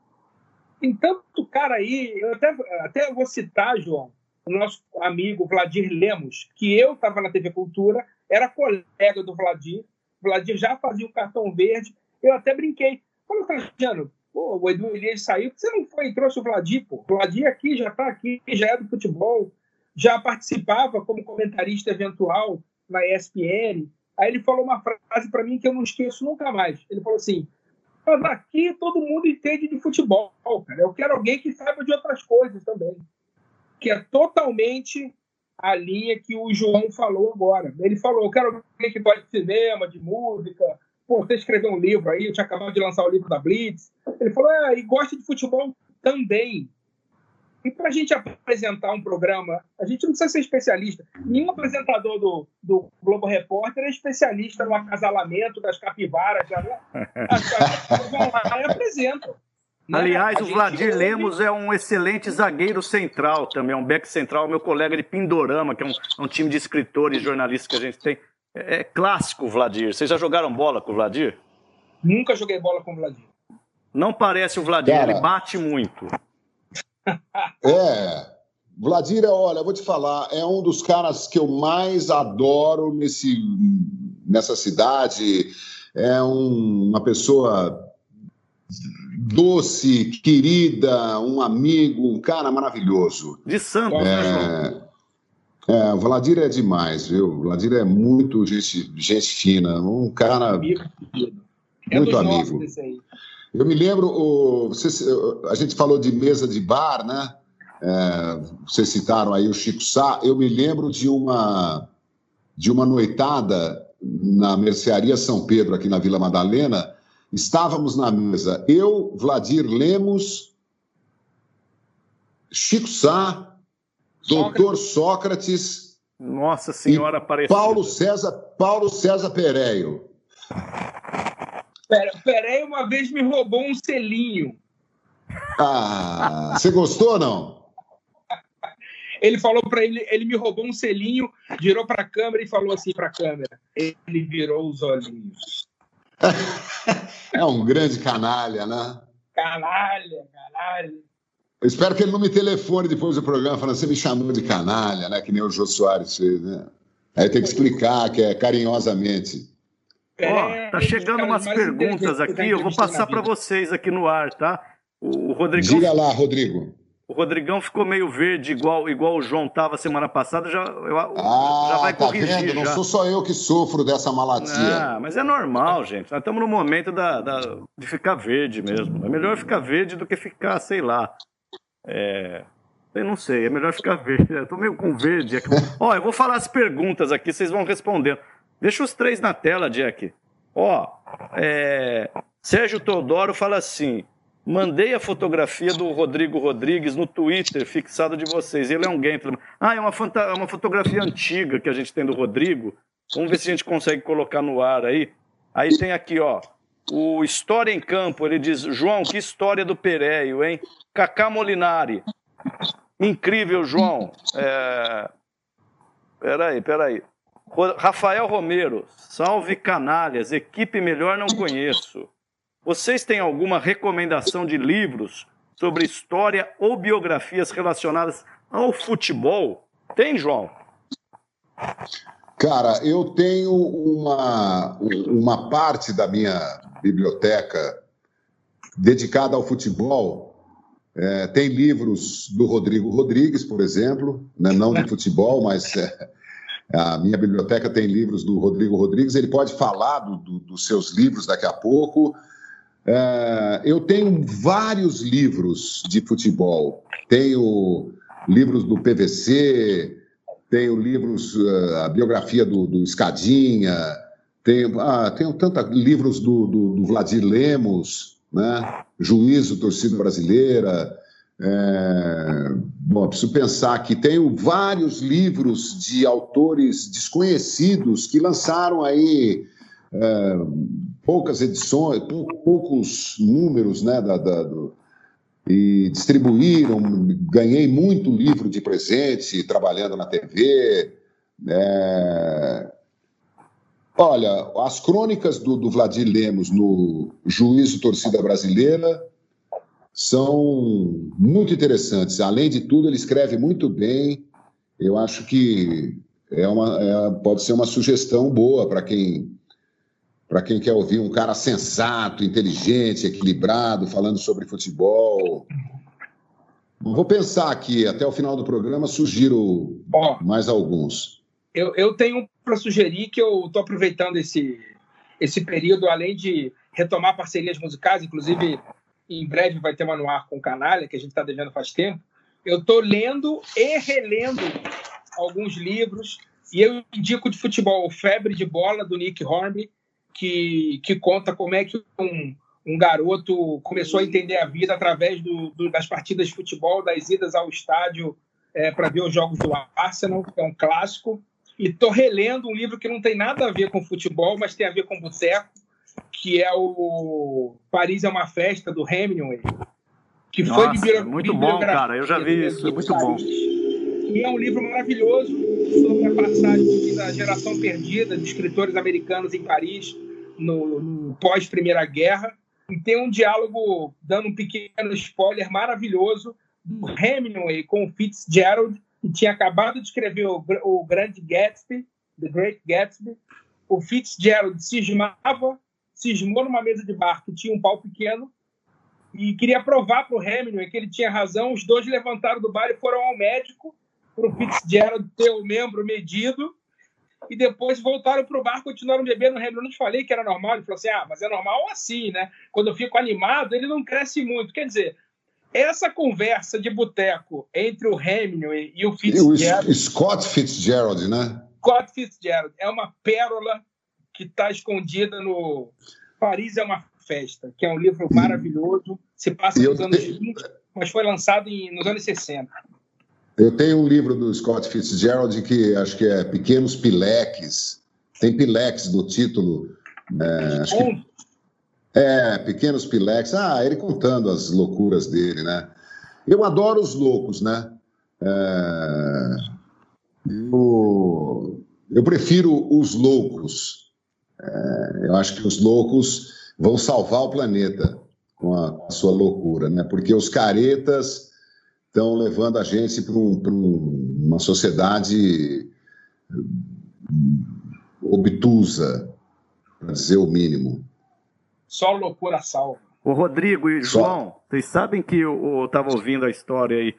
Tem tanto cara aí, eu até, até vou citar, João, o nosso amigo Vladir Lemos, que eu estava na TV Cultura, era colega do Vladir, o Vladir já fazia o cartão verde, eu até brinquei. Falei, Trajano, pô, o Edu Elias saiu, você não foi e trouxe o Vladir, pô? O Vladir aqui, já está aqui, já é do futebol, já participava como comentarista eventual na ESPN. Aí ele falou uma frase para mim que eu não esqueço nunca mais. Ele falou assim: mas aqui todo mundo entende de futebol, cara. Eu quero alguém que saiba de outras coisas também. Que é totalmente a linha que o João falou agora. Ele falou: eu quero alguém que gosta de cinema, de música. Pô, você escreveu um livro aí, eu tinha acabado de lançar o livro da Blitz. Ele falou: é, e gosta de futebol também. E para a gente apresentar um programa, a gente não precisa ser especialista. Nenhum apresentador do, do Globo Repórter é especialista no acasalamento das capivaras. Já, né? As vão lá e apresentam. Né? Aliás, o Vladir. Lemos é um excelente zagueiro central também, é um back central, meu colega de Pindorama, que é um, um time de escritores e jornalistas que a gente tem. É, é clássico o Vladir. Vocês já jogaram bola com o Vladir? Nunca joguei bola com o Vladir. Não parece o Vladir, Cara, ele bate muito. É. Vladir, olha, eu vou te falar, é um dos caras que eu mais adoro nesse, nessa cidade. É um, uma pessoa doce, querida, um amigo, um cara maravilhoso. De Santos, né, é, né, É, o Vladir é demais, viu? O Vladir é muito gente, gente fina, um cara. Amigo, é muito amigo. Eu me lembro, o, a gente falou de mesa de bar, né? É, vocês citaram aí o Chico Sá. Eu me lembro de uma, de uma noitada na mercearia São Pedro, aqui na Vila Madalena. Estávamos na mesa, eu, Vladir Lemos, Chico Sá, Doutor Sócrates. Nossa Senhora Aparecida. Paulo César, Paulo César Pereio. Peré uma vez me roubou um selinho. Ah, você gostou ou não? Ele falou para ele, ele me roubou um selinho, virou para a câmera e falou assim para a câmera. Ele virou os olhinhos. é um grande canalha, né? Canalha, canalha. Eu espero que ele não me telefone depois do programa falando você me chamou de canalha, né? Que nem o Jô Soares fez, né? Aí tem que explicar que é carinhosamente. Ó, é, tá chegando umas perguntas aqui, eu vou passar para vocês aqui no ar, tá? O Rodrigão. Diga lá, Rodrigo. O Rodrigão ficou meio verde, igual, igual o João tava semana passada, já, eu, ah, já vai tá corrigir. Vendo? Não já. sou só eu que sofro dessa malatia. Ah, mas é normal, gente. Nós estamos no momento da, da, de ficar verde mesmo. É melhor ficar verde do que ficar, sei lá. É, eu não sei, é melhor ficar verde. Eu tô meio com verde aqui. Ó, eu vou falar as perguntas aqui, vocês vão responder. Deixa os três na tela, Jack. Ó, é... Sérgio Teodoro fala assim: mandei a fotografia do Rodrigo Rodrigues no Twitter, fixado de vocês. Ele é um gentleman. Ah, é uma. É uma fotografia antiga que a gente tem do Rodrigo. Vamos ver se a gente consegue colocar no ar aí. Aí tem aqui, ó. O História em Campo, ele diz: João, que história do Pereio, hein? Cacá Molinari. Incrível, João. É... Peraí, peraí. Rafael Romero, salve canalhas, equipe melhor não conheço. Vocês têm alguma recomendação de livros sobre história ou biografias relacionadas ao futebol? Tem, João? Cara, eu tenho uma, uma parte da minha biblioteca dedicada ao futebol. É, tem livros do Rodrigo Rodrigues, por exemplo, né, não de futebol, mas é, a minha biblioteca tem livros do Rodrigo Rodrigues, ele pode falar do, do, dos seus livros daqui a pouco. É, eu tenho vários livros de futebol. Tenho livros do PVC, tenho livros, uh, a biografia do, do Escadinha, tenho, ah, tenho tantos livros do, do, do Vladir Lemos, né? Juízo, torcida brasileira. É, bom, preciso pensar que tenho vários livros de autores desconhecidos que lançaram aí é, poucas edições, poucos números, né, da, da do, e distribuíram. Ganhei muito livro de presente trabalhando na TV. É... Olha, as crônicas do, do Lemos no Juízo Torcida Brasileira são muito interessantes. Além de tudo, ele escreve muito bem. Eu acho que é uma, é, pode ser uma sugestão boa para quem para quem quer ouvir um cara sensato, inteligente, equilibrado, falando sobre futebol. Vou pensar aqui, até o final do programa, sugiro oh, mais alguns. Eu, eu tenho para sugerir que eu estou aproveitando esse, esse período, além de retomar parcerias musicais, inclusive em breve vai ter uma no com o Canalha, que a gente está devendo faz tempo. Eu estou lendo e relendo alguns livros, e eu indico de futebol Febre de Bola, do Nick Hornby, que, que conta como é que um, um garoto começou a entender a vida através do, do, das partidas de futebol, das idas ao estádio é, para ver os jogos do Arsenal, que é um clássico. E estou relendo um livro que não tem nada a ver com futebol, mas tem a ver com boteco, que é o Paris é uma Festa, do Hemingway. Que Nossa, foi de muito bom, cara. Eu já vi isso, é muito bom. E é um livro maravilhoso sobre a passagem da geração perdida de escritores americanos em Paris no, no pós-Primeira Guerra. E tem um diálogo, dando um pequeno spoiler maravilhoso, do Hemingway com o Fitzgerald, que tinha acabado de escrever o, o Grande Gatsby, The Great Gatsby. O Fitzgerald cismava, cismou numa mesa de bar que tinha um pau pequeno e queria provar para o Hemingway que ele tinha razão. Os dois levantaram do bar e foram ao médico para o Fitzgerald ter o membro medido e depois voltaram para o bar, continuaram bebendo. O Hamilton, não te falei que era normal. Ele falou assim: ah, mas é normal assim, né? Quando eu fico animado, ele não cresce muito. Quer dizer, essa conversa de boteco entre o Hamilton e o Fitzgerald. E o Scott Fitzgerald, né? Scott Fitzgerald é uma pérola que está escondida no Paris é uma Festa, que é um livro maravilhoso. Se passa nos anos 20, mas foi lançado em, nos anos 60. Eu tenho um livro do Scott Fitzgerald que acho que é Pequenos Pileques. Tem Pileques no título. Acho que... É, Pequenos Pileques. Ah, ele contando as loucuras dele, né? Eu adoro os loucos, né? É... Eu... eu prefiro os loucos. É... Eu acho que os loucos vão salvar o planeta com a, a sua loucura, né? Porque os caretas estão levando a gente para um, um, uma sociedade obtusa, para dizer o mínimo. Só loucura salva. O Rodrigo e Só. João, vocês sabem que eu estava ouvindo a história aí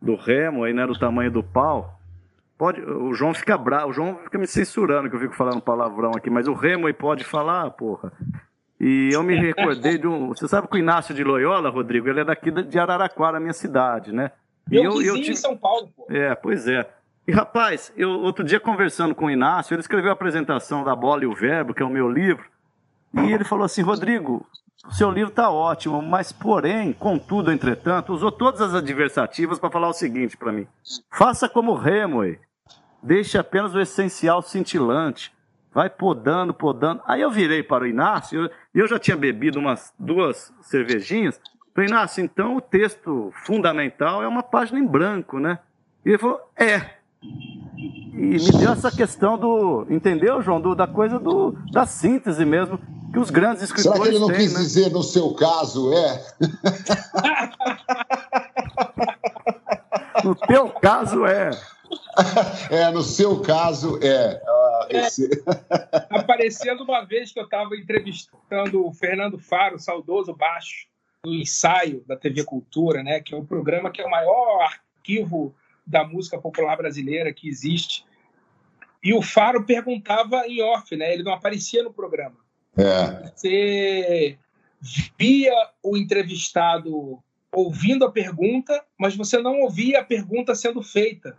do remo, aí, né, do tamanho do pau. Pode, o João fica bravo, o João fica me censurando que eu fico falando palavrão aqui, mas o remo aí pode falar, porra. E eu me recordei de um. Você sabe que o Inácio de Loyola, Rodrigo, ele é daqui de Araraquara, minha cidade, né? Meu e eu, eu tive... em São Paulo, pô. É, pois é. E rapaz, eu outro dia conversando com o Inácio, ele escreveu a apresentação da Bola e o Verbo, que é o meu livro, e ele falou assim: Rodrigo, o seu livro está ótimo, mas porém, contudo, entretanto, usou todas as adversativas para falar o seguinte para mim: faça como Hemingway, deixe apenas o essencial cintilante vai podando, podando. Aí eu virei para o Inácio, e eu, já tinha bebido umas duas cervejinhas. Falei, Inácio, então o texto fundamental é uma página em branco, né? E ele falou, é. E me deu essa questão do, entendeu, João? Do, da coisa do, da síntese mesmo, que os grandes escritores. Será que ele não têm, quis né? dizer no seu caso é? no teu caso é. É, no seu caso é. Esse... Aparecendo uma vez que eu estava entrevistando o Fernando Faro, saudoso baixo, do ensaio da TV Cultura, né, que é um programa que é o maior arquivo da música popular brasileira que existe. E o Faro perguntava em off, né? Ele não aparecia no programa. É. Você via o entrevistado ouvindo a pergunta, mas você não ouvia a pergunta sendo feita,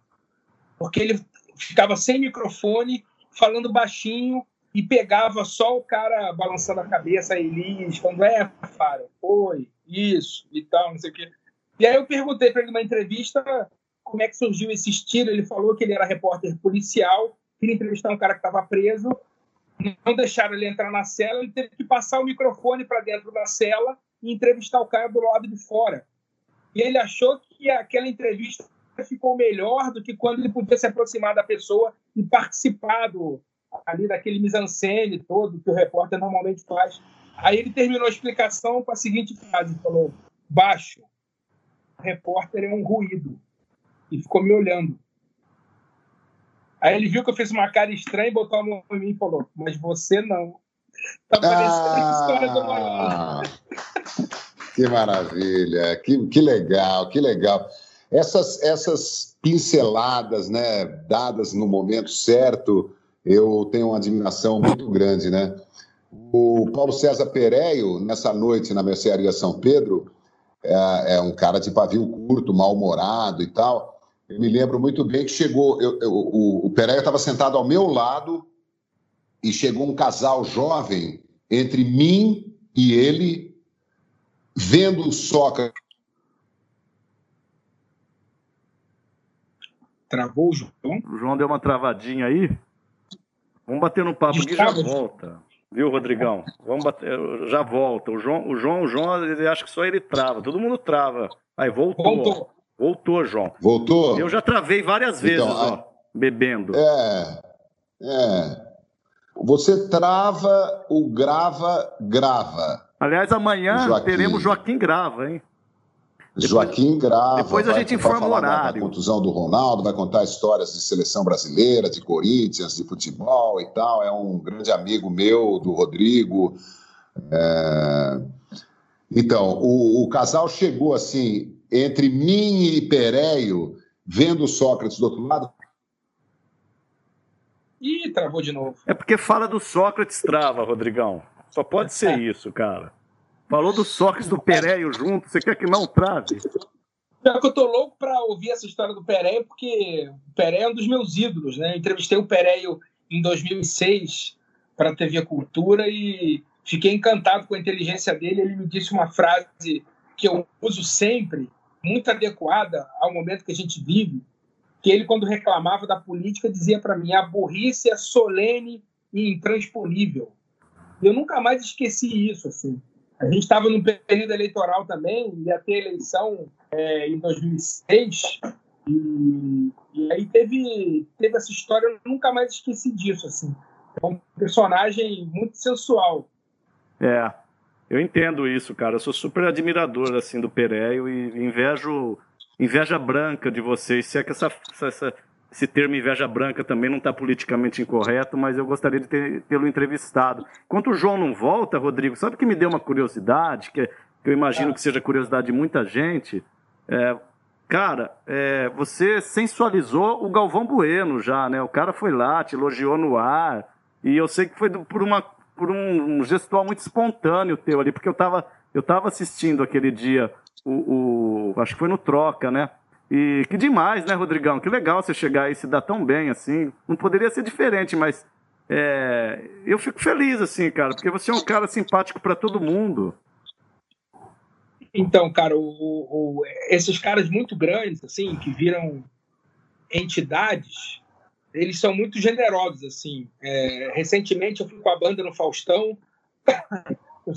porque ele ficava sem microfone falando baixinho e pegava só o cara balançando a cabeça, a Elis, falando, é, Faro, foi, isso, e tal, não sei o quê. E aí eu perguntei para ele numa entrevista como é que surgiu esse estilo. Ele falou que ele era repórter policial, queria entrevistar um cara que estava preso, não deixaram ele entrar na cela, ele teve que passar o microfone para dentro da cela e entrevistar o cara do lado de fora. E ele achou que aquela entrevista ficou melhor do que quando ele podia se aproximar da pessoa e participar do, ali daquele mise-en-scène todo que o repórter normalmente faz. Aí ele terminou a explicação com a seguinte frase, falou, baixo, o repórter é um ruído. E ficou me olhando. Aí ele viu que eu fiz uma cara estranha e botou a mão em mim e falou, mas você não. Tá parecendo ah, a história do maior. Que maravilha, que, que legal, que legal. Essas, essas pinceladas, né, dadas no momento certo, eu tenho uma admiração muito grande, né? O Paulo César Pereio, nessa noite na Mercearia São Pedro, é, é um cara de pavio curto, mal-humorado e tal. Eu me lembro muito bem que chegou, eu, eu, o, o Pereio estava sentado ao meu lado e chegou um casal jovem entre mim e ele, vendo o Sócrates Travou o João? O João deu uma travadinha aí. Vamos bater no papo aqui e já volta. Viu, Rodrigão? Vamos bater, já volta. O João, o João, o João, ele acha que só ele trava. Todo mundo trava. Aí voltou. Voltou, voltou João. Voltou? Eu já travei várias vezes, então, ó, bebendo. É. É. Você trava, o grava, grava. Aliás, amanhã Joaquim. teremos Joaquim Grava, hein? Joaquim grava. Depois a gente informa o horário. Da contusão do Ronaldo, vai contar histórias de seleção brasileira, de Corinthians, de futebol e tal. É um grande amigo meu, do Rodrigo. É... Então, o, o, casal chegou assim, entre mim e Pereio, vendo Sócrates do outro lado. Ih, travou de novo. É porque fala do Sócrates trava, Rodrigão. Só pode ser isso, cara. Falou do Sócrates do Pereio junto, você quer que não trave? Pior que eu tô louco para ouvir essa história do Pereio, porque o Pereio é um dos meus ídolos, né? Eu entrevistei o Pereio em 2006 para a TV Cultura e fiquei encantado com a inteligência dele. Ele me disse uma frase que eu uso sempre, muito adequada ao momento que a gente vive, que ele, quando reclamava da política, dizia para mim: a burrice é solene e intransponível. Eu nunca mais esqueci isso, assim. A gente estava no período eleitoral também, ia ter eleição é, em 2006, e, e, aí teve, teve essa história, eu nunca mais esqueci disso, assim. É um personagem muito sensual. É, eu entendo isso, cara. Eu sou super admirador, assim, do Pereio e invejo inveja branca de vocês, se é que essa, essa esse termo inveja branca também não está politicamente incorreto, mas eu gostaria de tê-lo entrevistado. Enquanto o João não volta, Rodrigo, sabe que me deu uma curiosidade, que, eu imagino que seja curiosidade de muita gente? É, cara, é, você sensualizou o Galvão Bueno já, né? O cara foi lá, te elogiou no ar, e eu sei que foi por, uma, por um, um gestual muito espontâneo teu ali, porque eu estava eu tava assistindo aquele dia, o, o, acho que foi no Troca, né? E que demais, né, Rodrigão? Que legal você chegar e se dar tão bem assim. Não poderia ser diferente, mas é, eu fico feliz, assim, cara, porque você é um cara simpático para todo mundo. Então, cara, o, o, esses caras muito grandes, assim, que viram entidades, eles são muito generosos, assim. É, recentemente eu fui com a banda no Faustão, o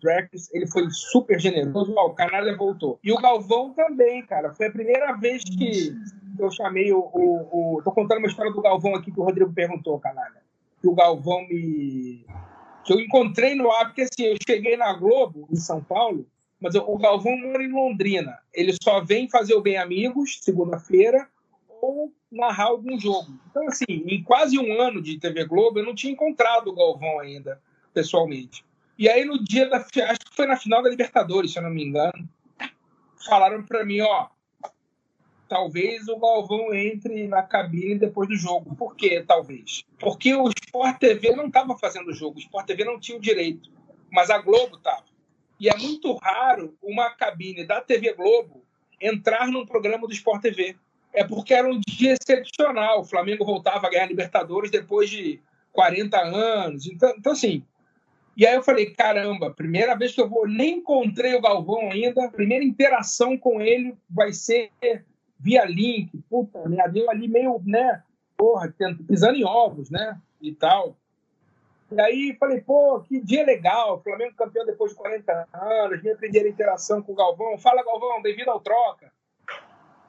Tracks, ele foi super generoso. Ó, o Canalha voltou. E o Galvão também, cara. Foi a primeira vez que eu chamei o, o, o. Tô contando uma história do Galvão aqui que o Rodrigo perguntou, Canalha. Que o Galvão me. Que eu encontrei no ar, porque assim, eu cheguei na Globo, em São Paulo, mas o Galvão mora em Londrina. Ele só vem fazer o Bem Amigos, segunda-feira, ou narrar algum jogo. Então, assim, em quase um ano de TV Globo, eu não tinha encontrado o Galvão ainda, pessoalmente. E aí no dia da. Acho que foi na final da Libertadores, se eu não me engano. Falaram para mim, ó. Talvez o Galvão entre na cabine depois do jogo. Por quê, talvez? Porque o Sport TV não estava fazendo o jogo. O Sport TV não tinha o direito. Mas a Globo estava. E é muito raro uma cabine da TV Globo entrar num programa do Sport TV. É porque era um dia excepcional. O Flamengo voltava a ganhar Libertadores depois de 40 anos. Então, então, assim. E aí eu falei, caramba, primeira vez que eu vou, nem encontrei o Galvão ainda, primeira interação com ele vai ser via link, puta, me deu ali meio, né, porra, pisando em ovos, né, e tal. E aí falei, pô, que dia legal, Flamengo campeão depois de 40 anos, minha primeira interação com o Galvão. Fala, Galvão, bem-vindo ao Troca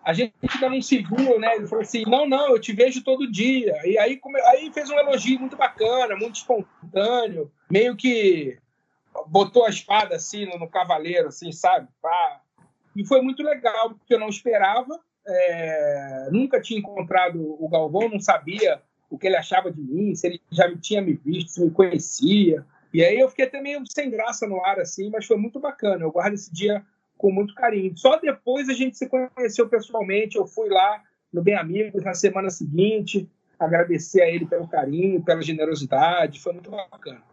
a gente ainda não se viu, né? Ele falou assim: não, não, eu te vejo todo dia. E aí, aí fez um elogio muito bacana, muito espontâneo, meio que botou a espada assim no, no cavaleiro, assim, sabe? Pá. E foi muito legal, porque eu não esperava. É, nunca tinha encontrado o Galvão, não sabia o que ele achava de mim, se ele já tinha me visto, se me conhecia. E aí eu fiquei até meio sem graça no ar, assim, mas foi muito bacana. Eu guardo esse dia com muito carinho. Só depois a gente se conheceu pessoalmente. Eu fui lá no Bem Amigos na semana seguinte, agradecer a ele pelo carinho, pela generosidade. Foi muito bacana.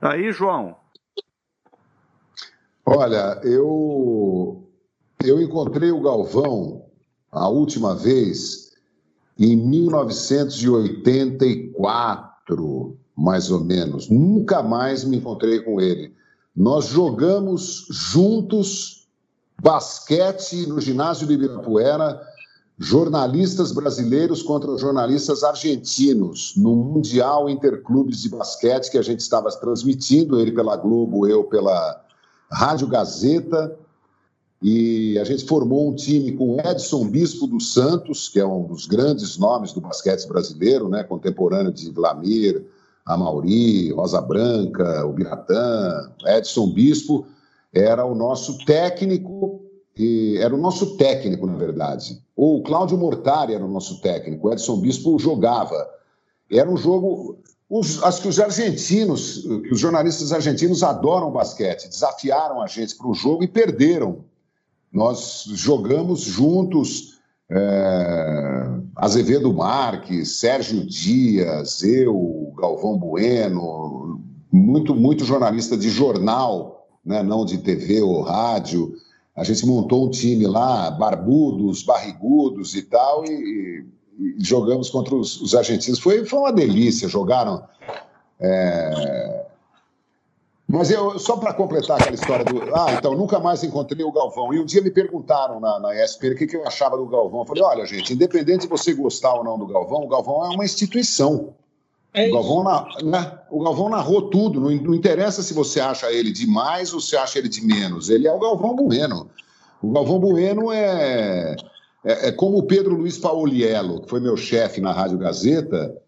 Aí, João. Olha, eu eu encontrei o Galvão a última vez em 1984, mais ou menos. Nunca mais me encontrei com ele. Nós jogamos juntos basquete no ginásio de Ibirapuera, jornalistas brasileiros contra jornalistas argentinos, no Mundial Interclubes de Basquete que a gente estava transmitindo, ele pela Globo, eu pela Rádio Gazeta. E a gente formou um time com Edson Bispo dos Santos, que é um dos grandes nomes do basquete brasileiro, né, contemporâneo de Vlamir, a Mauri, Rosa Branca, o Biratã, Edson Bispo, era o nosso técnico, e era o nosso técnico, na verdade. O Cláudio Mortari era o nosso técnico, o Edson Bispo jogava. Era um jogo. Os, acho que os argentinos, os jornalistas argentinos adoram basquete, desafiaram a gente para o jogo e perderam. Nós jogamos juntos é, Azevedo Marques, Sérgio Dias, eu, Galvão Bueno, muito, muito jornalista de jornal, né, não de TV ou rádio. A gente montou um time lá, barbudos, barrigudos e tal, e, e jogamos contra os, os, argentinos. Foi, foi uma delícia, jogaram. É, mas eu, só para completar aquela história do. Ah, então nunca mais encontrei o Galvão. E um dia me perguntaram na, na ESPN o que, que eu achava do Galvão. Eu falei: olha, gente, independente de você gostar ou não do Galvão, o Galvão é uma instituição. É o, Galvão né? o Galvão narrou tudo. Não, não, interessa se você acha ele de mais ou se acha ele de menos. Ele é o Galvão Bueno. O Galvão Bueno é, é, é como o Pedro Luiz Pauliello, que foi meu chefe na Rádio Gazeta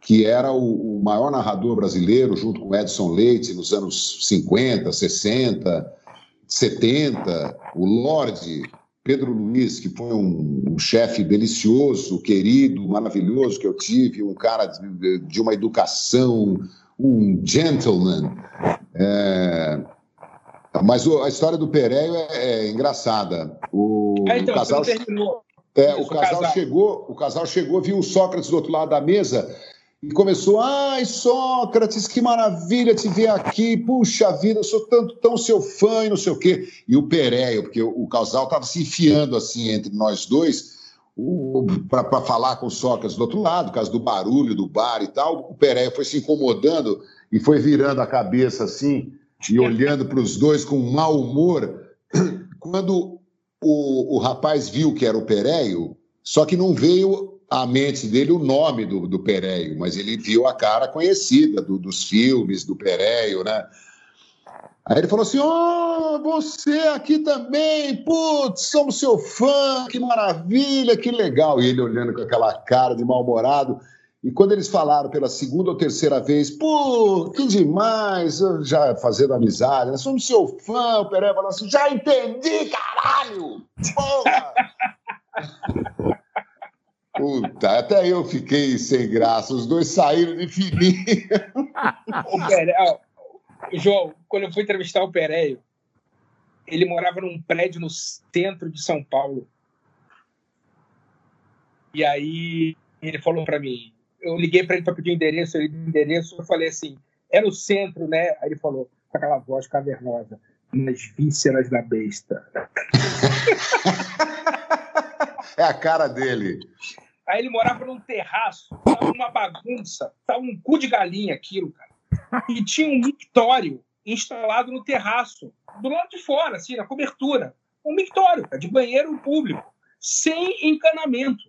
que era o, o, maior narrador brasileiro, junto com Edson Leite, nos anos 50, 60, 70, o Lorde, Pedro Luiz, que foi um, um chefe delicioso, querido, maravilhoso que eu tive, um cara de, de uma educação, um gentleman. É... Mas a história do Pereio é, é engraçada. O, é, então, o casal, é, o casal, casal chegou, o casal chegou, viu o Sócrates do outro lado da mesa e começou, ai, Sócrates, que maravilha te ver aqui, puxa vida, eu sou tanto, tão seu fã e não sei o quê. E o Pereio, porque o, o casal estava se enfiando assim entre nós dois, para falar com o Sócrates do outro lado, por causa do barulho do bar e tal, o Pereio foi se incomodando e foi virando a cabeça assim e olhando para os dois com mau humor. Quando o, o rapaz viu que era o Pereio, só que não veio à mente dele o nome do, do Pereio, mas ele viu a cara conhecida do, dos filmes do Pereio, né? Aí ele falou assim: Oh, você aqui também, putz, somos seu fã, que maravilha, que legal. E ele olhando com aquela cara de mal-humorado. E quando eles falaram pela segunda ou terceira vez, pô, que demais, já fazendo amizade, nós somos seu fã, o Pereira falou assim: já entendi, caralho! Porra! Puta, até eu fiquei sem graça, os dois saíram de fininho. o Pereio, João, quando eu fui entrevistar o Pereio, ele morava num prédio no centro de São Paulo. E aí ele falou para mim, eu liguei para ele para pedir o endereço, ele deu endereço, eu falei assim, é no centro, né? Aí ele falou, com aquela voz cavernosa, nas vísceras da besta. é a cara dele. Aí ele morava num terraço, tava uma bagunça, tava um cu de galinha aquilo, cara. E tinha um mictório instalado no terraço, do lado de fora, assim, na cobertura. Um mictório, cara, de banheiro público, sem encanamento.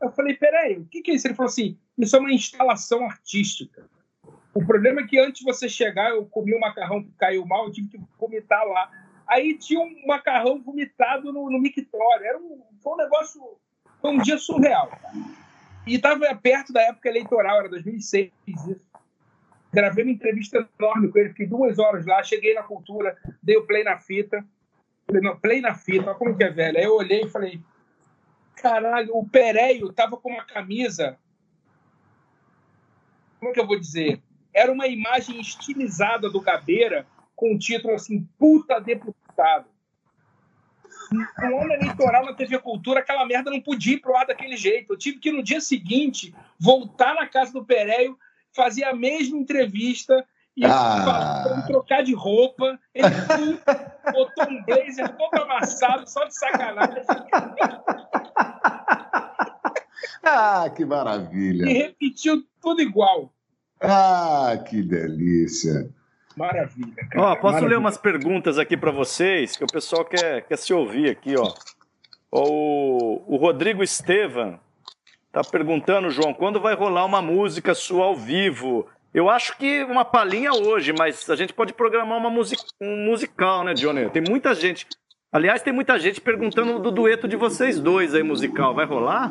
Eu falei, peraí, o que, que é isso? Ele falou assim, isso é uma instalação artística. O problema é que antes de você chegar, eu comi um macarrão que caiu mal, eu tive que vomitar lá. Aí tinha um macarrão vomitado no, no mictório. Era um, foi um negócio, foi um dia surreal. E estava perto da época eleitoral, era 2006 isso. Gravei uma entrevista enorme com ele, fiquei duas horas lá, cheguei na cultura, dei o play na fita. Falei, não, play na fita, olha como que é velho. Aí eu olhei e falei, caralho, o Pereio tava com uma camisa. Como é que eu vou dizer? Era uma imagem estilizada do Gabeira com o título assim, puta deputado. No ano eleitoral na TV Cultura, aquela merda não podia ir pro ar daquele jeito. Eu tive que no dia seguinte voltar na casa do Pereio, fazer a mesma entrevista e ah. trocar de roupa. Ele botou um blazer todo amassado, só de sacanagem. ah, que maravilha! E repetiu tudo igual. Ah, que delícia! Maravilha, cara. Ó, posso Maravilha. ler umas perguntas aqui para vocês, que o pessoal quer, quer se ouvir aqui, ó. O, o Rodrigo Estevam tá perguntando, João, quando vai rolar uma música sua ao vivo? Eu acho que uma palhinha hoje, mas a gente pode programar uma music, um musical, né, Johnny? Tem muita gente. Aliás, tem muita gente perguntando do dueto de vocês dois aí, musical. Vai rolar?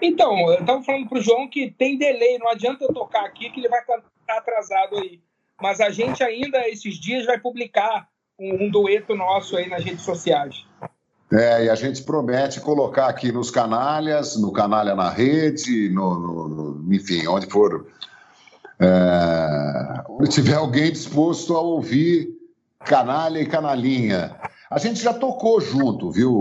Então, eu estava falando pro João que tem delay, não adianta eu tocar aqui que ele vai cantar atrasado aí. Mas a gente ainda, esses dias, vai publicar um, um dueto nosso aí nas redes sociais. É, e a gente promete colocar aqui nos canalhas, no Canalha na Rede, no, no, no enfim, onde for. É, onde tiver alguém disposto a ouvir Canalha e Canalinha. A gente já tocou junto, viu,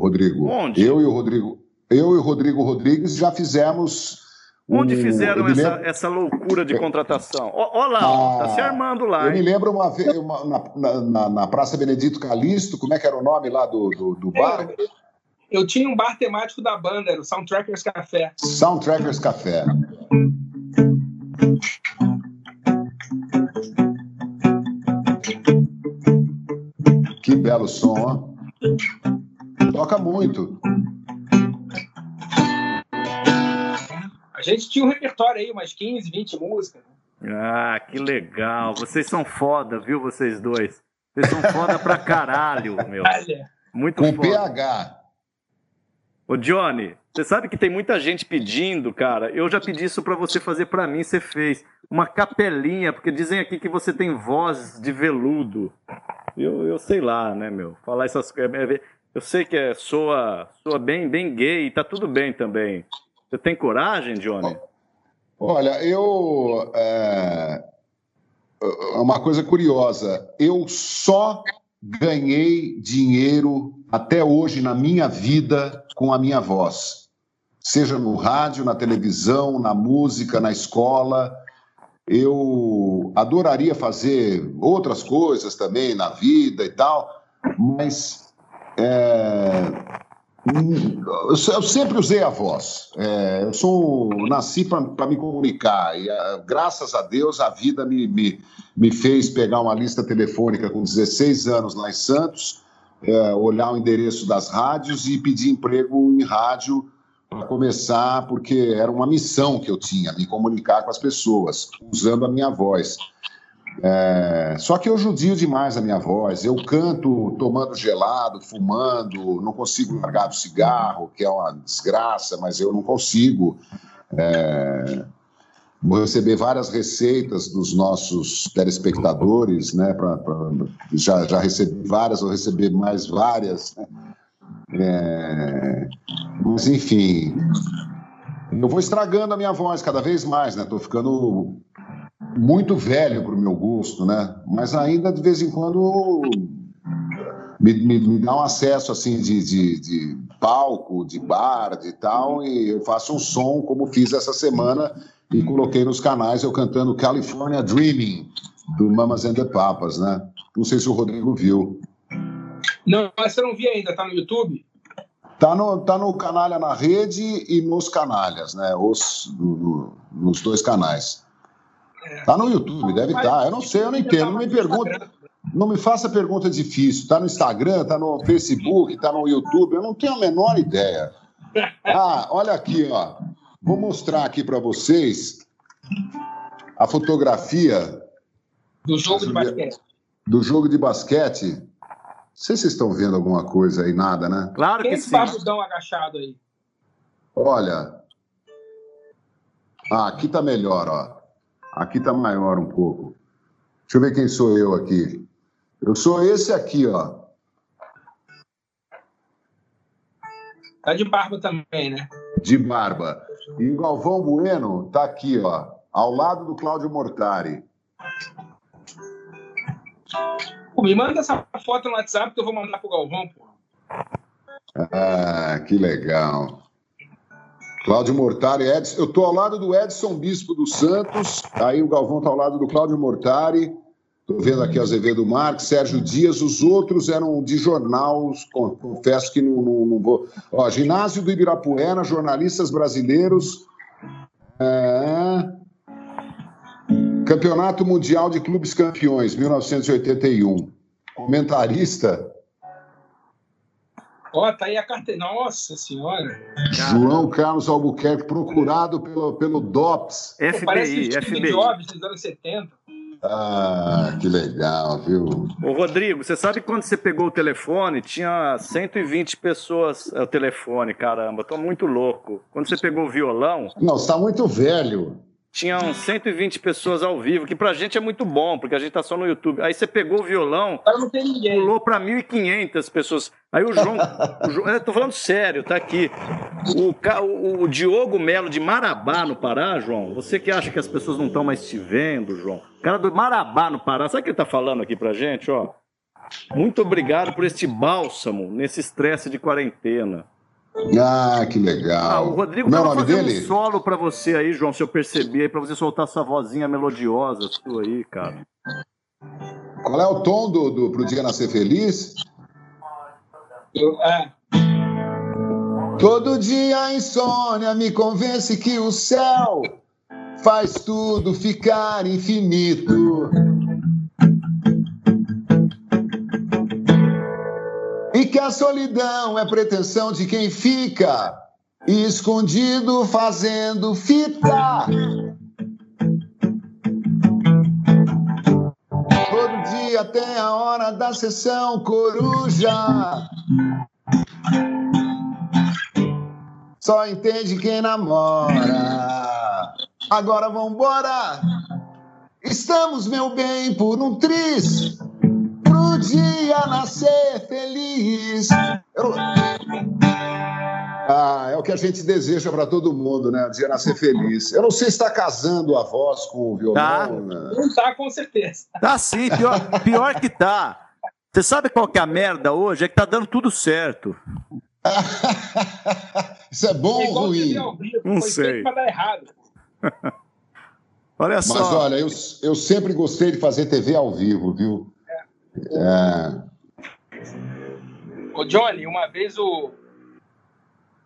Rodrigo? Onde? Eu e o Rodrigo, eu e o Rodrigo Rodrigues já fizemos Onde fizeram essa, lembro... essa loucura de contratação? Olha lá, ah, tá se armando lá. Eu hein? me lembro uma vez uma, na, na, na, Praça Benedito Calixto, como é que era o nome lá do, do, do bar? Eu, eu tinha um bar temático da banda, era o Soundtrackers Café. Soundtrackers Café. Que belo som, ó. Toca muito. Gente tinha um repertório aí, umas 15, 20 músicas. Né? Ah, que legal. Vocês são foda, viu, vocês dois? Vocês são foda pra caralho, meu. Muito Com foda. PH. Ô, Johnny, você sabe que tem muita gente pedindo, cara. Eu já pedi isso para você fazer para mim, você fez. Uma capelinha, porque dizem aqui que você tem voz de veludo. Eu, eu sei lá, né, meu? Falar essas coisas. É, eu sei que é, soa, soa bem, bem gay, tá tudo bem também. Você tem coragem, Johnny? Olha, eu. É, é uma coisa curiosa. Eu só ganhei dinheiro até hoje na minha vida com a minha voz. Seja no rádio, na televisão, na música, na escola. Eu adoraria fazer outras coisas também na vida e tal, mas é, eu sempre usei a voz. É, eu sou nasci para me comunicar e a, graças a Deus a vida me, me, me, fez pegar uma lista telefônica com 16 anos lá em Santos, é, olhar o endereço das rádios e pedir emprego em rádio para começar, porque era uma missão que eu tinha, me comunicar com as pessoas usando a minha voz. É, só que eu judio demais a minha voz. Eu canto tomando gelado, fumando, não consigo largar do cigarro, que é uma desgraça, mas eu não consigo. É, vou receber várias receitas dos nossos telespectadores, né? Pra, pra, já, já recebi várias, vou receber mais várias. Né? É, mas, enfim, eu vou estragando a minha voz cada vez mais, né? Estou ficando muito velho para o meu gosto, né? Mas ainda de vez em quando me, me, me dá um acesso assim de, de, de, palco, de bar, de tal, e eu faço um som como fiz essa semana e coloquei nos canais eu cantando California Dreaming do Mamas and the Papas, né? Não sei se o Rodrigo viu. Não, mas você não viu ainda, tá no YouTube? Tá no, tá no Canalha na Rede e nos Canalhas, né? Os, no, no, nos dois canais. Tá no YouTube, deve estar. Tá. Eu não sei, eu não entendo. Não me pergunta. Não me faça pergunta difícil. Tá no Instagram, tá no Facebook, tá no YouTube. Eu não tenho a menor ideia. Ah, olha aqui, ó. Vou mostrar aqui para vocês a fotografia do jogo de basquete. Do jogo de basquete. Não sei se vocês estão vendo alguma coisa aí, nada, né? Claro que Quem sim. Quem agachado aí? Olha. Ah, aqui tá melhor, ó. Aqui tá maior um pouco. Deixa eu ver quem sou eu aqui. Eu sou esse aqui, ó. Tá de barba também, né? De barba. E o Galvão Bueno tá aqui, ó, ao lado do Cláudio Mortari. Pô, me manda essa foto no WhatsApp que eu vou mandar pro Galvão, pô. Ah, que legal. Cláudio Mortari, Edson. Eu estou ao lado do Edson Bispo dos Santos, aí o Galvão está ao lado do Cláudio Mortari. Estou vendo aqui Azevedo Marques, Sérgio Dias, os outros eram de jornal, confesso que não, não, não vou. Ó, Ginásio do Ibirapuera, jornalistas brasileiros. É... Campeonato Mundial de Clubes Campeões, 1981. Comentarista. Ó, oh, tá aí a carteira. Nossa Senhora. João Carlos Albuquerque, procurado pelo, pelo DOPS. FBI, Pô, parece o FBI. Jobs dos anos 70. Ah, que legal, viu? Ô, Rodrigo, você sabe quando você pegou o telefone, tinha 120 pessoas o telefone, caramba, tô muito louco. Quando você pegou o violão. Não, você tá muito velho tinham 120 pessoas ao vivo, que pra gente é muito bom, porque a gente tá só no YouTube. Aí você pegou o violão, pulou pra 1.500 pessoas. Aí o João, o João eu tô falando sério, tá aqui. O, o, o Diogo Melo de Marabá, no Pará, João, você que acha que as pessoas não estão mais te vendo, João. O cara do Marabá, no Pará, sabe o que ele tá falando aqui pra gente, ó? Muito obrigado por este bálsamo nesse estresse de quarentena. Ah, que legal. Ah, o Rodrigo Meu nome dele? um solo para você aí, João, se eu perceber, aí, para você soltar essa vozinha melodiosa sua aí, cara. Qual é o tom do, do Pro Dia Nascer Feliz? Eu, é. Todo dia a insônia me convence que o céu faz tudo ficar infinito. A solidão é pretensão de quem fica escondido fazendo fita. Todo dia tem a hora da sessão coruja. Só entende quem namora. Agora vambora. Estamos, meu bem, por um triz dia nascer feliz. Eu... Ah, é o que a gente deseja para todo mundo, né? O dia nascer feliz. Eu não sei se está casando a voz com o violão. Tá. Né? Não tá, com certeza. Tá sim, pior, pior que tá. Você sabe qual que é a merda hoje? É que tá dando tudo certo. Isso é bom é ou ruim? Não sei. Pra dar errado. olha só. Mas olha, eu, eu sempre gostei de fazer TV ao vivo, viu? É. Ô, Johnny, uma vez o.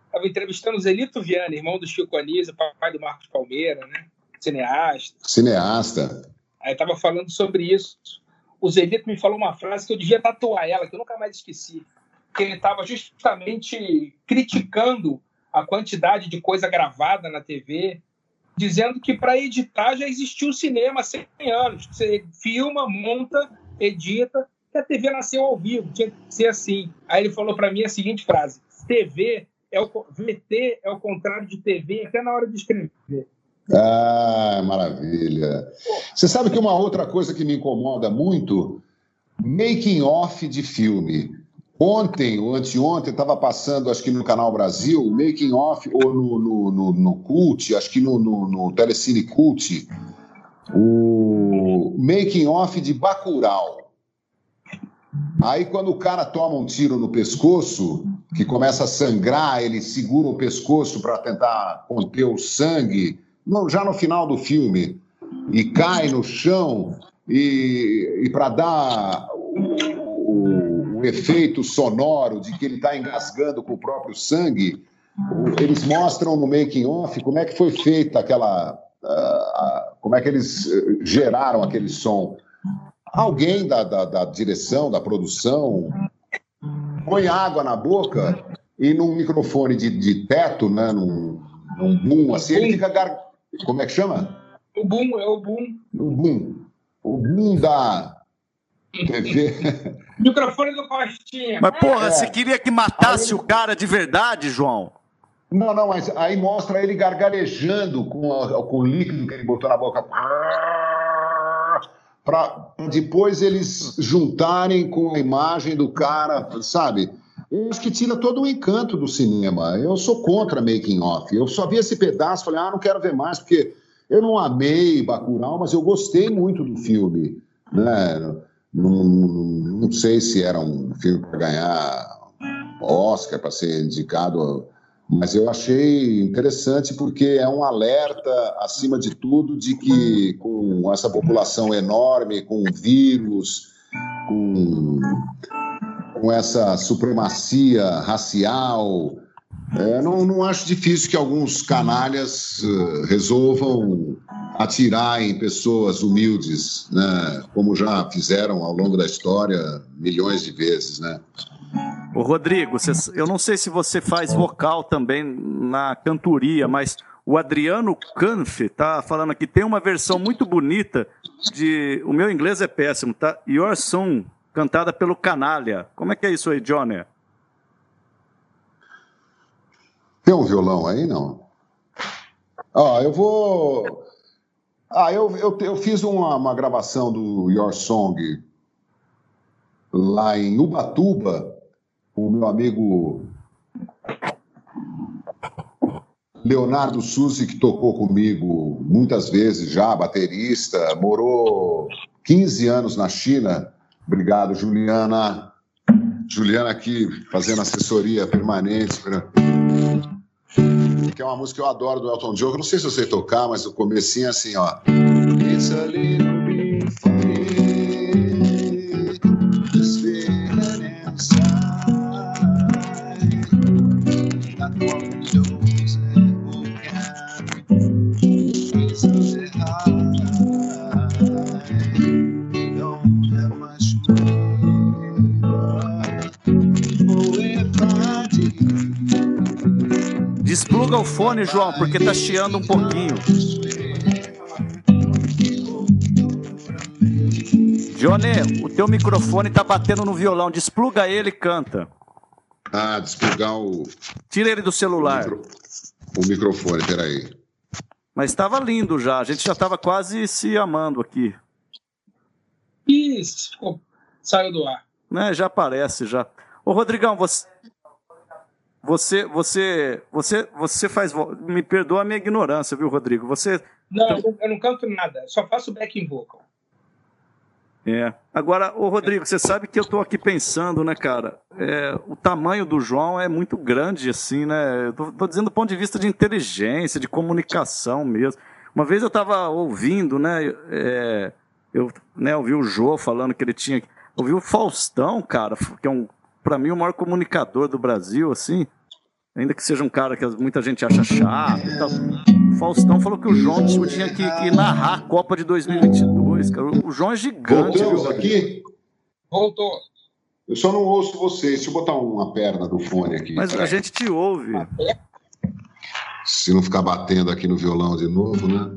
Estava entrevistando o Zelito Viana, irmão do Chico Anísio, pai do Marcos Palmeira, né? Cineasta. Cineasta. Aí estava falando sobre isso. O Zelito me falou uma frase que eu devia tatuar ela, que eu nunca mais esqueci. Que ele estava justamente criticando a quantidade de coisa gravada na TV, dizendo que para editar já existiu o cinema há 100 anos. Você filma, monta edita, que a TV nasceu ao vivo, tinha que ser assim. Aí ele falou para mim a seguinte frase: TV é o VT é o contrário de TV até na hora de escrever. Ah, maravilha. Você sabe que uma outra coisa que me incomoda muito, making off de filme. Ontem ou anteontem estava passando, acho que no Canal Brasil, making off, ou no, no, no, no Cult, acho que no, no, no Telecine Cult, o making off de Bacurau. Aí quando o cara toma um tiro no pescoço, que começa a sangrar, ele segura o pescoço para tentar conter o sangue, já no final do filme, e cai no chão, e, e para dar o, o, o, efeito sonoro de que ele está engasgando com o próprio sangue, eles mostram no making off como é que foi feita aquela, como é que eles eh, geraram aquele som. Alguém da, da, da direção, da produção, põe água na boca e num microfone de, de teto, né, num, num boom assim, ele fica gar... como é que chama? O boom é o boom. O boom. O boom da TV. Microfone do Costinha. Mas, porra, é. você queria que matasse ele... o cara de verdade, João? Não, não, mas aí mostra ele gargarejando com, a, com o líquido que ele botou na boca. Para depois eles juntarem com a imagem do cara, sabe? Eu acho que tira todo o encanto do cinema. Eu sou contra making off. Eu só vi esse pedaço, falei, ah, não quero ver mais, porque eu não amei Bacurau, mas eu gostei muito do filme. Né? Não, não sei se era um filme para ganhar Oscar, para ser indicado, mas eu achei interessante porque é um alerta, acima de tudo, de que com essa população enorme, com vírus, com, com essa supremacia racial, é, não, não acho difícil que alguns canalhas uh, resolvam atirar em pessoas humildes, né? como já fizeram ao longo da história milhões de vezes. Né? Ô Rodrigo, eu não sei se você faz vocal também na cantoria, mas o Adriano Canfe tá falando aqui, tem uma versão muito bonita de. O meu inglês é péssimo, tá? Your Song, cantada pelo Canalha. Como é que é isso aí, Johnny? Tem um violão aí, não? Ah, eu vou. Ah, eu, eu, eu fiz uma, uma gravação do Your Song lá em Ubatuba, o meu amigo Leonardo Susi, que tocou comigo muitas vezes já, baterista, morou 15 anos na China. Obrigado, Juliana. Juliana aqui fazendo assessoria permanente. Que é uma música que eu adoro do Elton John. Eu não sei se eu sei tocar, mas o comecinho é assim, ó. It's a little Despluga o fone, João, porque tá chiando um pouquinho. Johnny, o teu microfone tá batendo no violão. Despluga ele e canta. Ah, desplugar o. Tira ele do celular. O, micro... o microfone, peraí. Mas estava lindo já. A gente já estava quase se amando aqui. Isso, saiu do ar. Né, já aparece já. Ô, Rodrigão, você, você, você, você, você faz. Me perdoa a minha ignorância, viu, Rodrigo? Você. Não, eu não canto nada, só faço backing vocal. É. Agora, ô Rodrigo, você sabe que eu estou aqui pensando, né, cara? É, o tamanho do João é muito grande, assim, né? Eu tô, tô, dizendo do ponto de vista de inteligência, de comunicação mesmo. Uma vez eu estava ouvindo, né? É, eu né, ouvi o Jô falando que ele tinha. Ouvi o Faustão, cara, que é um para mim, o maior comunicador do Brasil, assim, ainda que seja um cara que muita gente acha chato e tal. O Faustão falou que o João tinha que, que narrar a Copa de 2022, cara. O João é gigante. Voltamos aqui? Voltou. Eu só não ouço vocês. Deixa eu botar uma perna do fone aqui. Mas a gente te ouve. Se não ficar batendo aqui no violão de novo, né?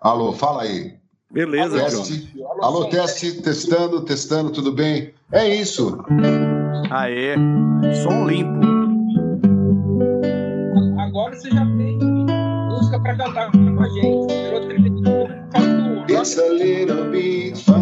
Alô, fala aí. Beleza, teste. Alô, teste, testando, testando, tudo bem? É isso. Aê, som limpo. Música para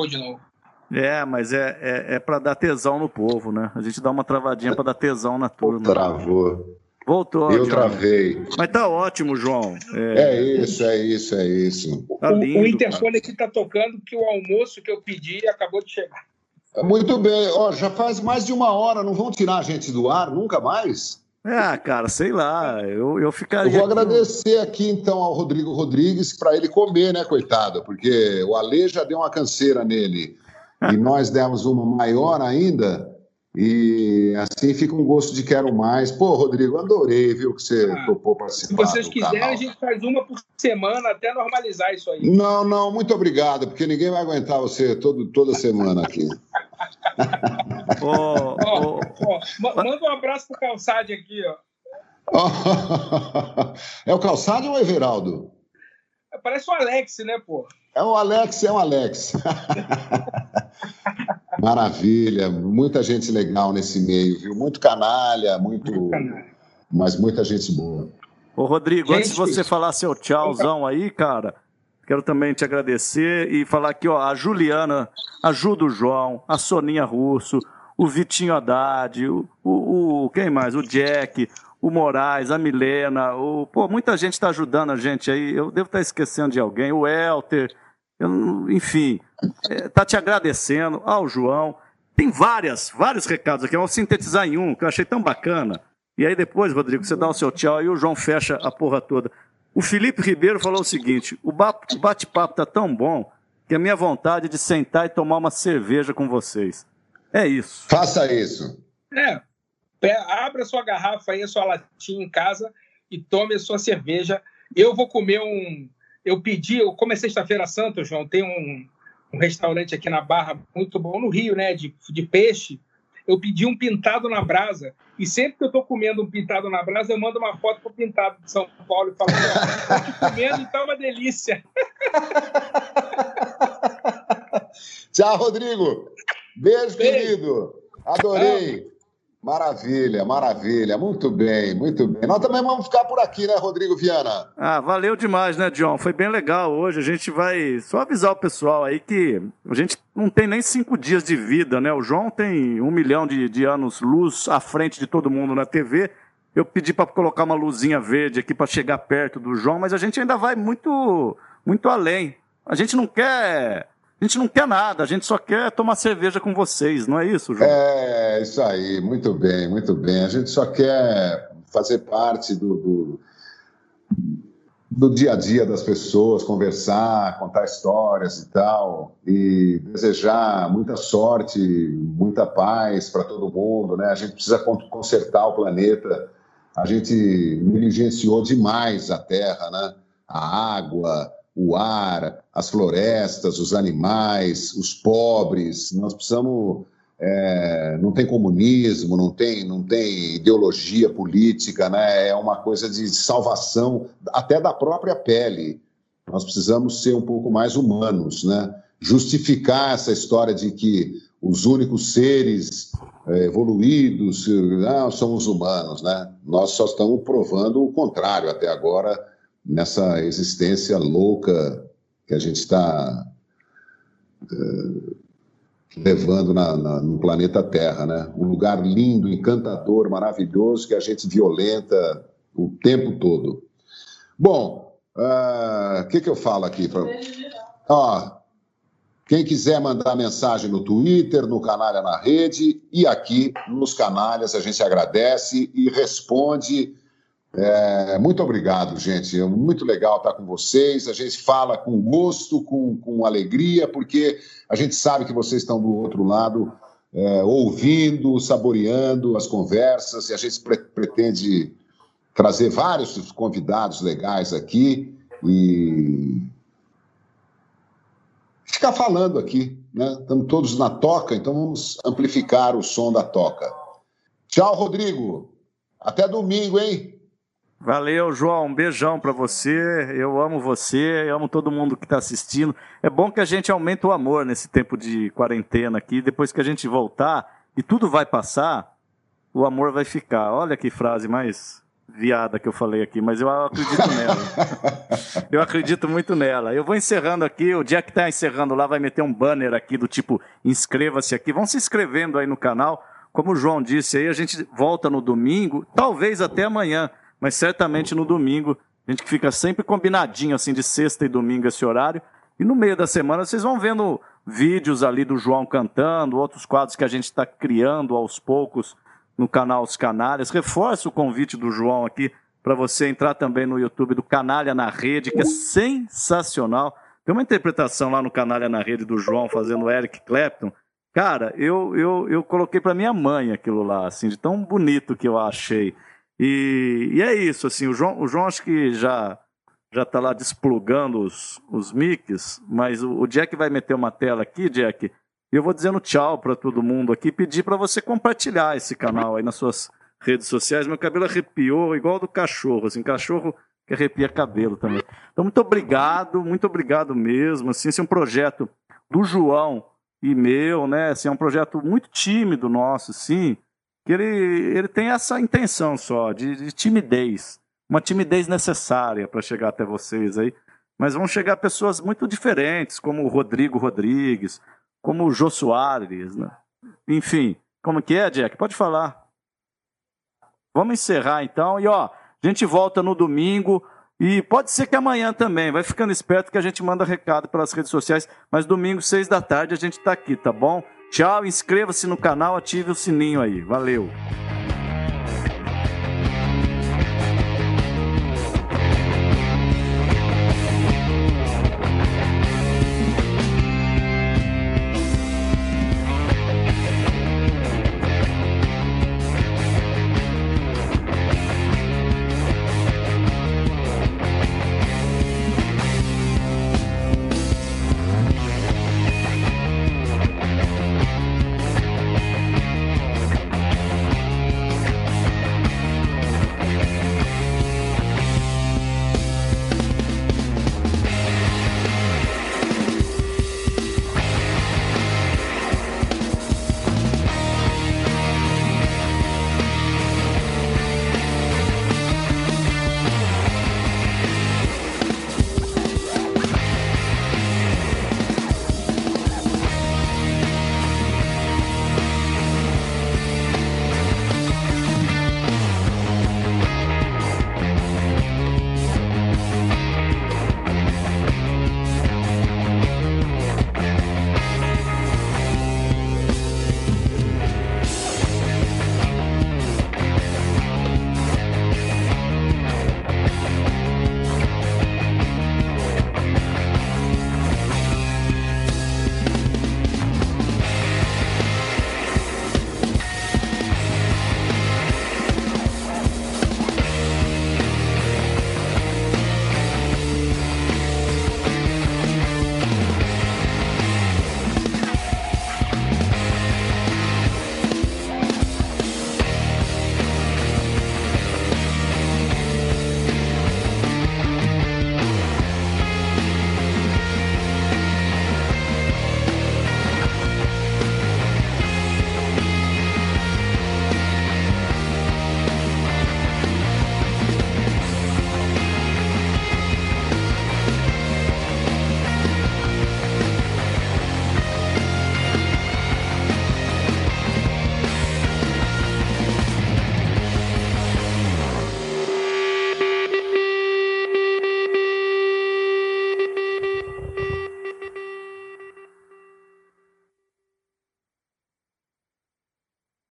travou de novo. É, mas é, é, é para dar tesão no povo, né? A gente dá uma travadinha para dar tesão na turma. Travou. Voltou. Eu travei. Mas tá ótimo, João. É, é isso, é isso, é isso. Tá lindo, o, o interfone aqui tá tocando que o almoço que eu pedi acabou de chegar. Muito bem. Ó, já faz mais de uma hora, não vão tirar a gente do ar nunca mais? É, cara, sei lá, eu, eu ficaria. Eu vou agradecer aqui então ao Rodrigo Rodrigues para ele comer, né, coitado? Porque o Ale já deu uma canseira nele e nós demos uma maior ainda. E assim fica um gosto de quero mais. Pô, Rodrigo, adorei, viu, que você ah, topou participar. Se vocês quiserem, canal. a gente faz uma por semana até normalizar isso aí. Não, não, muito obrigado, porque ninguém vai aguentar você todo, toda semana aqui. oh, oh, oh. Manda um abraço pro Calçade aqui, ó. é o Calçade ou o Everaldo? Parece o Alex, né, pô? É o Alex, é o Alex. Maravilha, muita gente legal nesse meio, viu? Muito canalha, muito. muito canalha. Mas muita gente boa. Ô, Rodrigo, gente, antes de você falar seu tchauzão aí, cara, quero também te agradecer e falar aqui, ó, a Juliana, ajuda o João, a Soninha Russo, o Vitinho Haddad, o, o, o, quem mais? O Jack, o Moraes, a Milena, o, pô, muita gente está ajudando a gente aí. Eu devo estar tá esquecendo de alguém, o Elter, eu, enfim, está é, te agradecendo ao João. Tem várias, vários recados aqui. Eu vou sintetizar em um, que eu achei tão bacana. E aí depois, Rodrigo, você dá o seu tchau e o João fecha a porra toda. O Felipe Ribeiro falou o seguinte: o bate-papo tá tão bom que a minha vontade é de sentar e tomar uma cerveja com vocês. É isso. Faça isso. É. Abra sua garrafa aí, a sua latinha em casa e tome a sua cerveja. Eu vou comer um, eu pedi, eu, como é sexta-feira santa, João, tem um, um, restaurante aqui na Barra muito bom, no Rio, né, de, de peixe. Eu pedi um pintado na brasa. E sempre que eu estou comendo um pintado na brasa, eu mando uma foto pro pintado de São Paulo e falo: estou comendo e tá uma delícia. Tchau, Rodrigo. Beijo, Beijo. querido. Adorei. Maravilha, maravilha, muito bem, muito bem. Nós também vamos ficar por aqui, né, Rodrigo Viana? Ah, valeu demais, né, John? Foi bem legal hoje. A gente vai só avisar o pessoal aí que a gente não tem nem cinco dias de vida, né? O João tem um milhão de, de anos luz à frente de todo mundo na TV. Eu pedi para colocar uma luzinha verde aqui para chegar perto do João, mas a gente ainda vai muito, muito além. A gente não quer a gente não quer nada, a gente só quer tomar cerveja com vocês, não é isso, João? É, isso aí, muito bem, muito bem. A gente só quer fazer parte do, do, do dia a dia das pessoas, conversar, contar histórias e tal, e desejar muita sorte, muita paz para todo mundo, né? A gente precisa consertar o planeta, a gente negligenciou demais a Terra, né? A água, o ar, as florestas, os animais, os pobres. Nós precisamos. É, não tem comunismo, não tem, não tem ideologia política, né? é uma coisa de salvação até da própria pele. Nós precisamos ser um pouco mais humanos, né? justificar essa história de que os únicos seres é, evoluídos não, são os humanos. Né? Nós só estamos provando o contrário até agora nessa existência louca que a gente está uh, levando na, na, no planeta Terra, né? Um lugar lindo, encantador, maravilhoso que a gente violenta o tempo todo. Bom, o uh, que, que eu falo aqui? Pra... Ó, quem quiser mandar mensagem no Twitter, no Canalha na Rede e aqui nos Canalhas, a gente agradece e responde é, muito obrigado, gente. É muito legal estar com vocês. A gente fala com gosto, com, com alegria, porque a gente sabe que vocês estão do outro lado, é, ouvindo, saboreando as conversas, e a gente pre pretende trazer vários convidados legais aqui e ficar falando aqui. Né? Estamos todos na toca, então vamos amplificar o som da toca. Tchau, Rodrigo. Até domingo, hein? Valeu, João. Um beijão para você. Eu amo você, eu amo todo mundo que está assistindo. É bom que a gente aumente o amor nesse tempo de quarentena aqui. Depois que a gente voltar e tudo vai passar, o amor vai ficar. Olha que frase mais viada que eu falei aqui, mas eu acredito nela. eu acredito muito nela. Eu vou encerrando aqui, o dia que tá encerrando lá vai meter um banner aqui do tipo inscreva-se aqui. Vão se inscrevendo aí no canal. Como o João disse aí, a gente volta no domingo, talvez até amanhã, mas certamente no domingo. A gente fica sempre combinadinho assim de sexta e domingo esse horário. E no meio da semana vocês vão vendo vídeos ali do João cantando, outros quadros que a gente está criando aos poucos no canal Os Canalhas. Reforço o convite do João aqui para você entrar também no YouTube do Canalha na Rede, que é sensacional. Tem uma interpretação lá no Canalha na Rede do João fazendo Eric Clapton. Cara, eu, eu, eu coloquei para minha mãe aquilo lá, assim, de tão bonito que eu achei. E, e é isso, assim, o João, o João acho que já já está lá desplugando os, os mics, mas o, o Jack vai meter uma tela aqui, Jack, e eu vou dizendo tchau para todo mundo aqui, pedir para você compartilhar esse canal aí nas suas redes sociais. Meu cabelo arrepiou igual do cachorro, assim, cachorro que arrepia cabelo também. Então, muito obrigado, muito obrigado mesmo. Assim, esse é um projeto do João e meu, né? Assim, é um projeto muito tímido nosso, sim, que ele, ele tem essa intenção só, de, de timidez. Uma timidez necessária para chegar até vocês aí. Mas vão chegar pessoas muito diferentes, como o Rodrigo Rodrigues, como o Jô Soares, né? Enfim, como que é, Jack? Pode falar. Vamos encerrar então. E ó, a gente volta no domingo. E pode ser que amanhã também. Vai ficando esperto que a gente manda recado pelas redes sociais. Mas domingo, seis da tarde, a gente está aqui, tá bom? Tchau, inscreva-se no canal, ative o sininho aí. Valeu!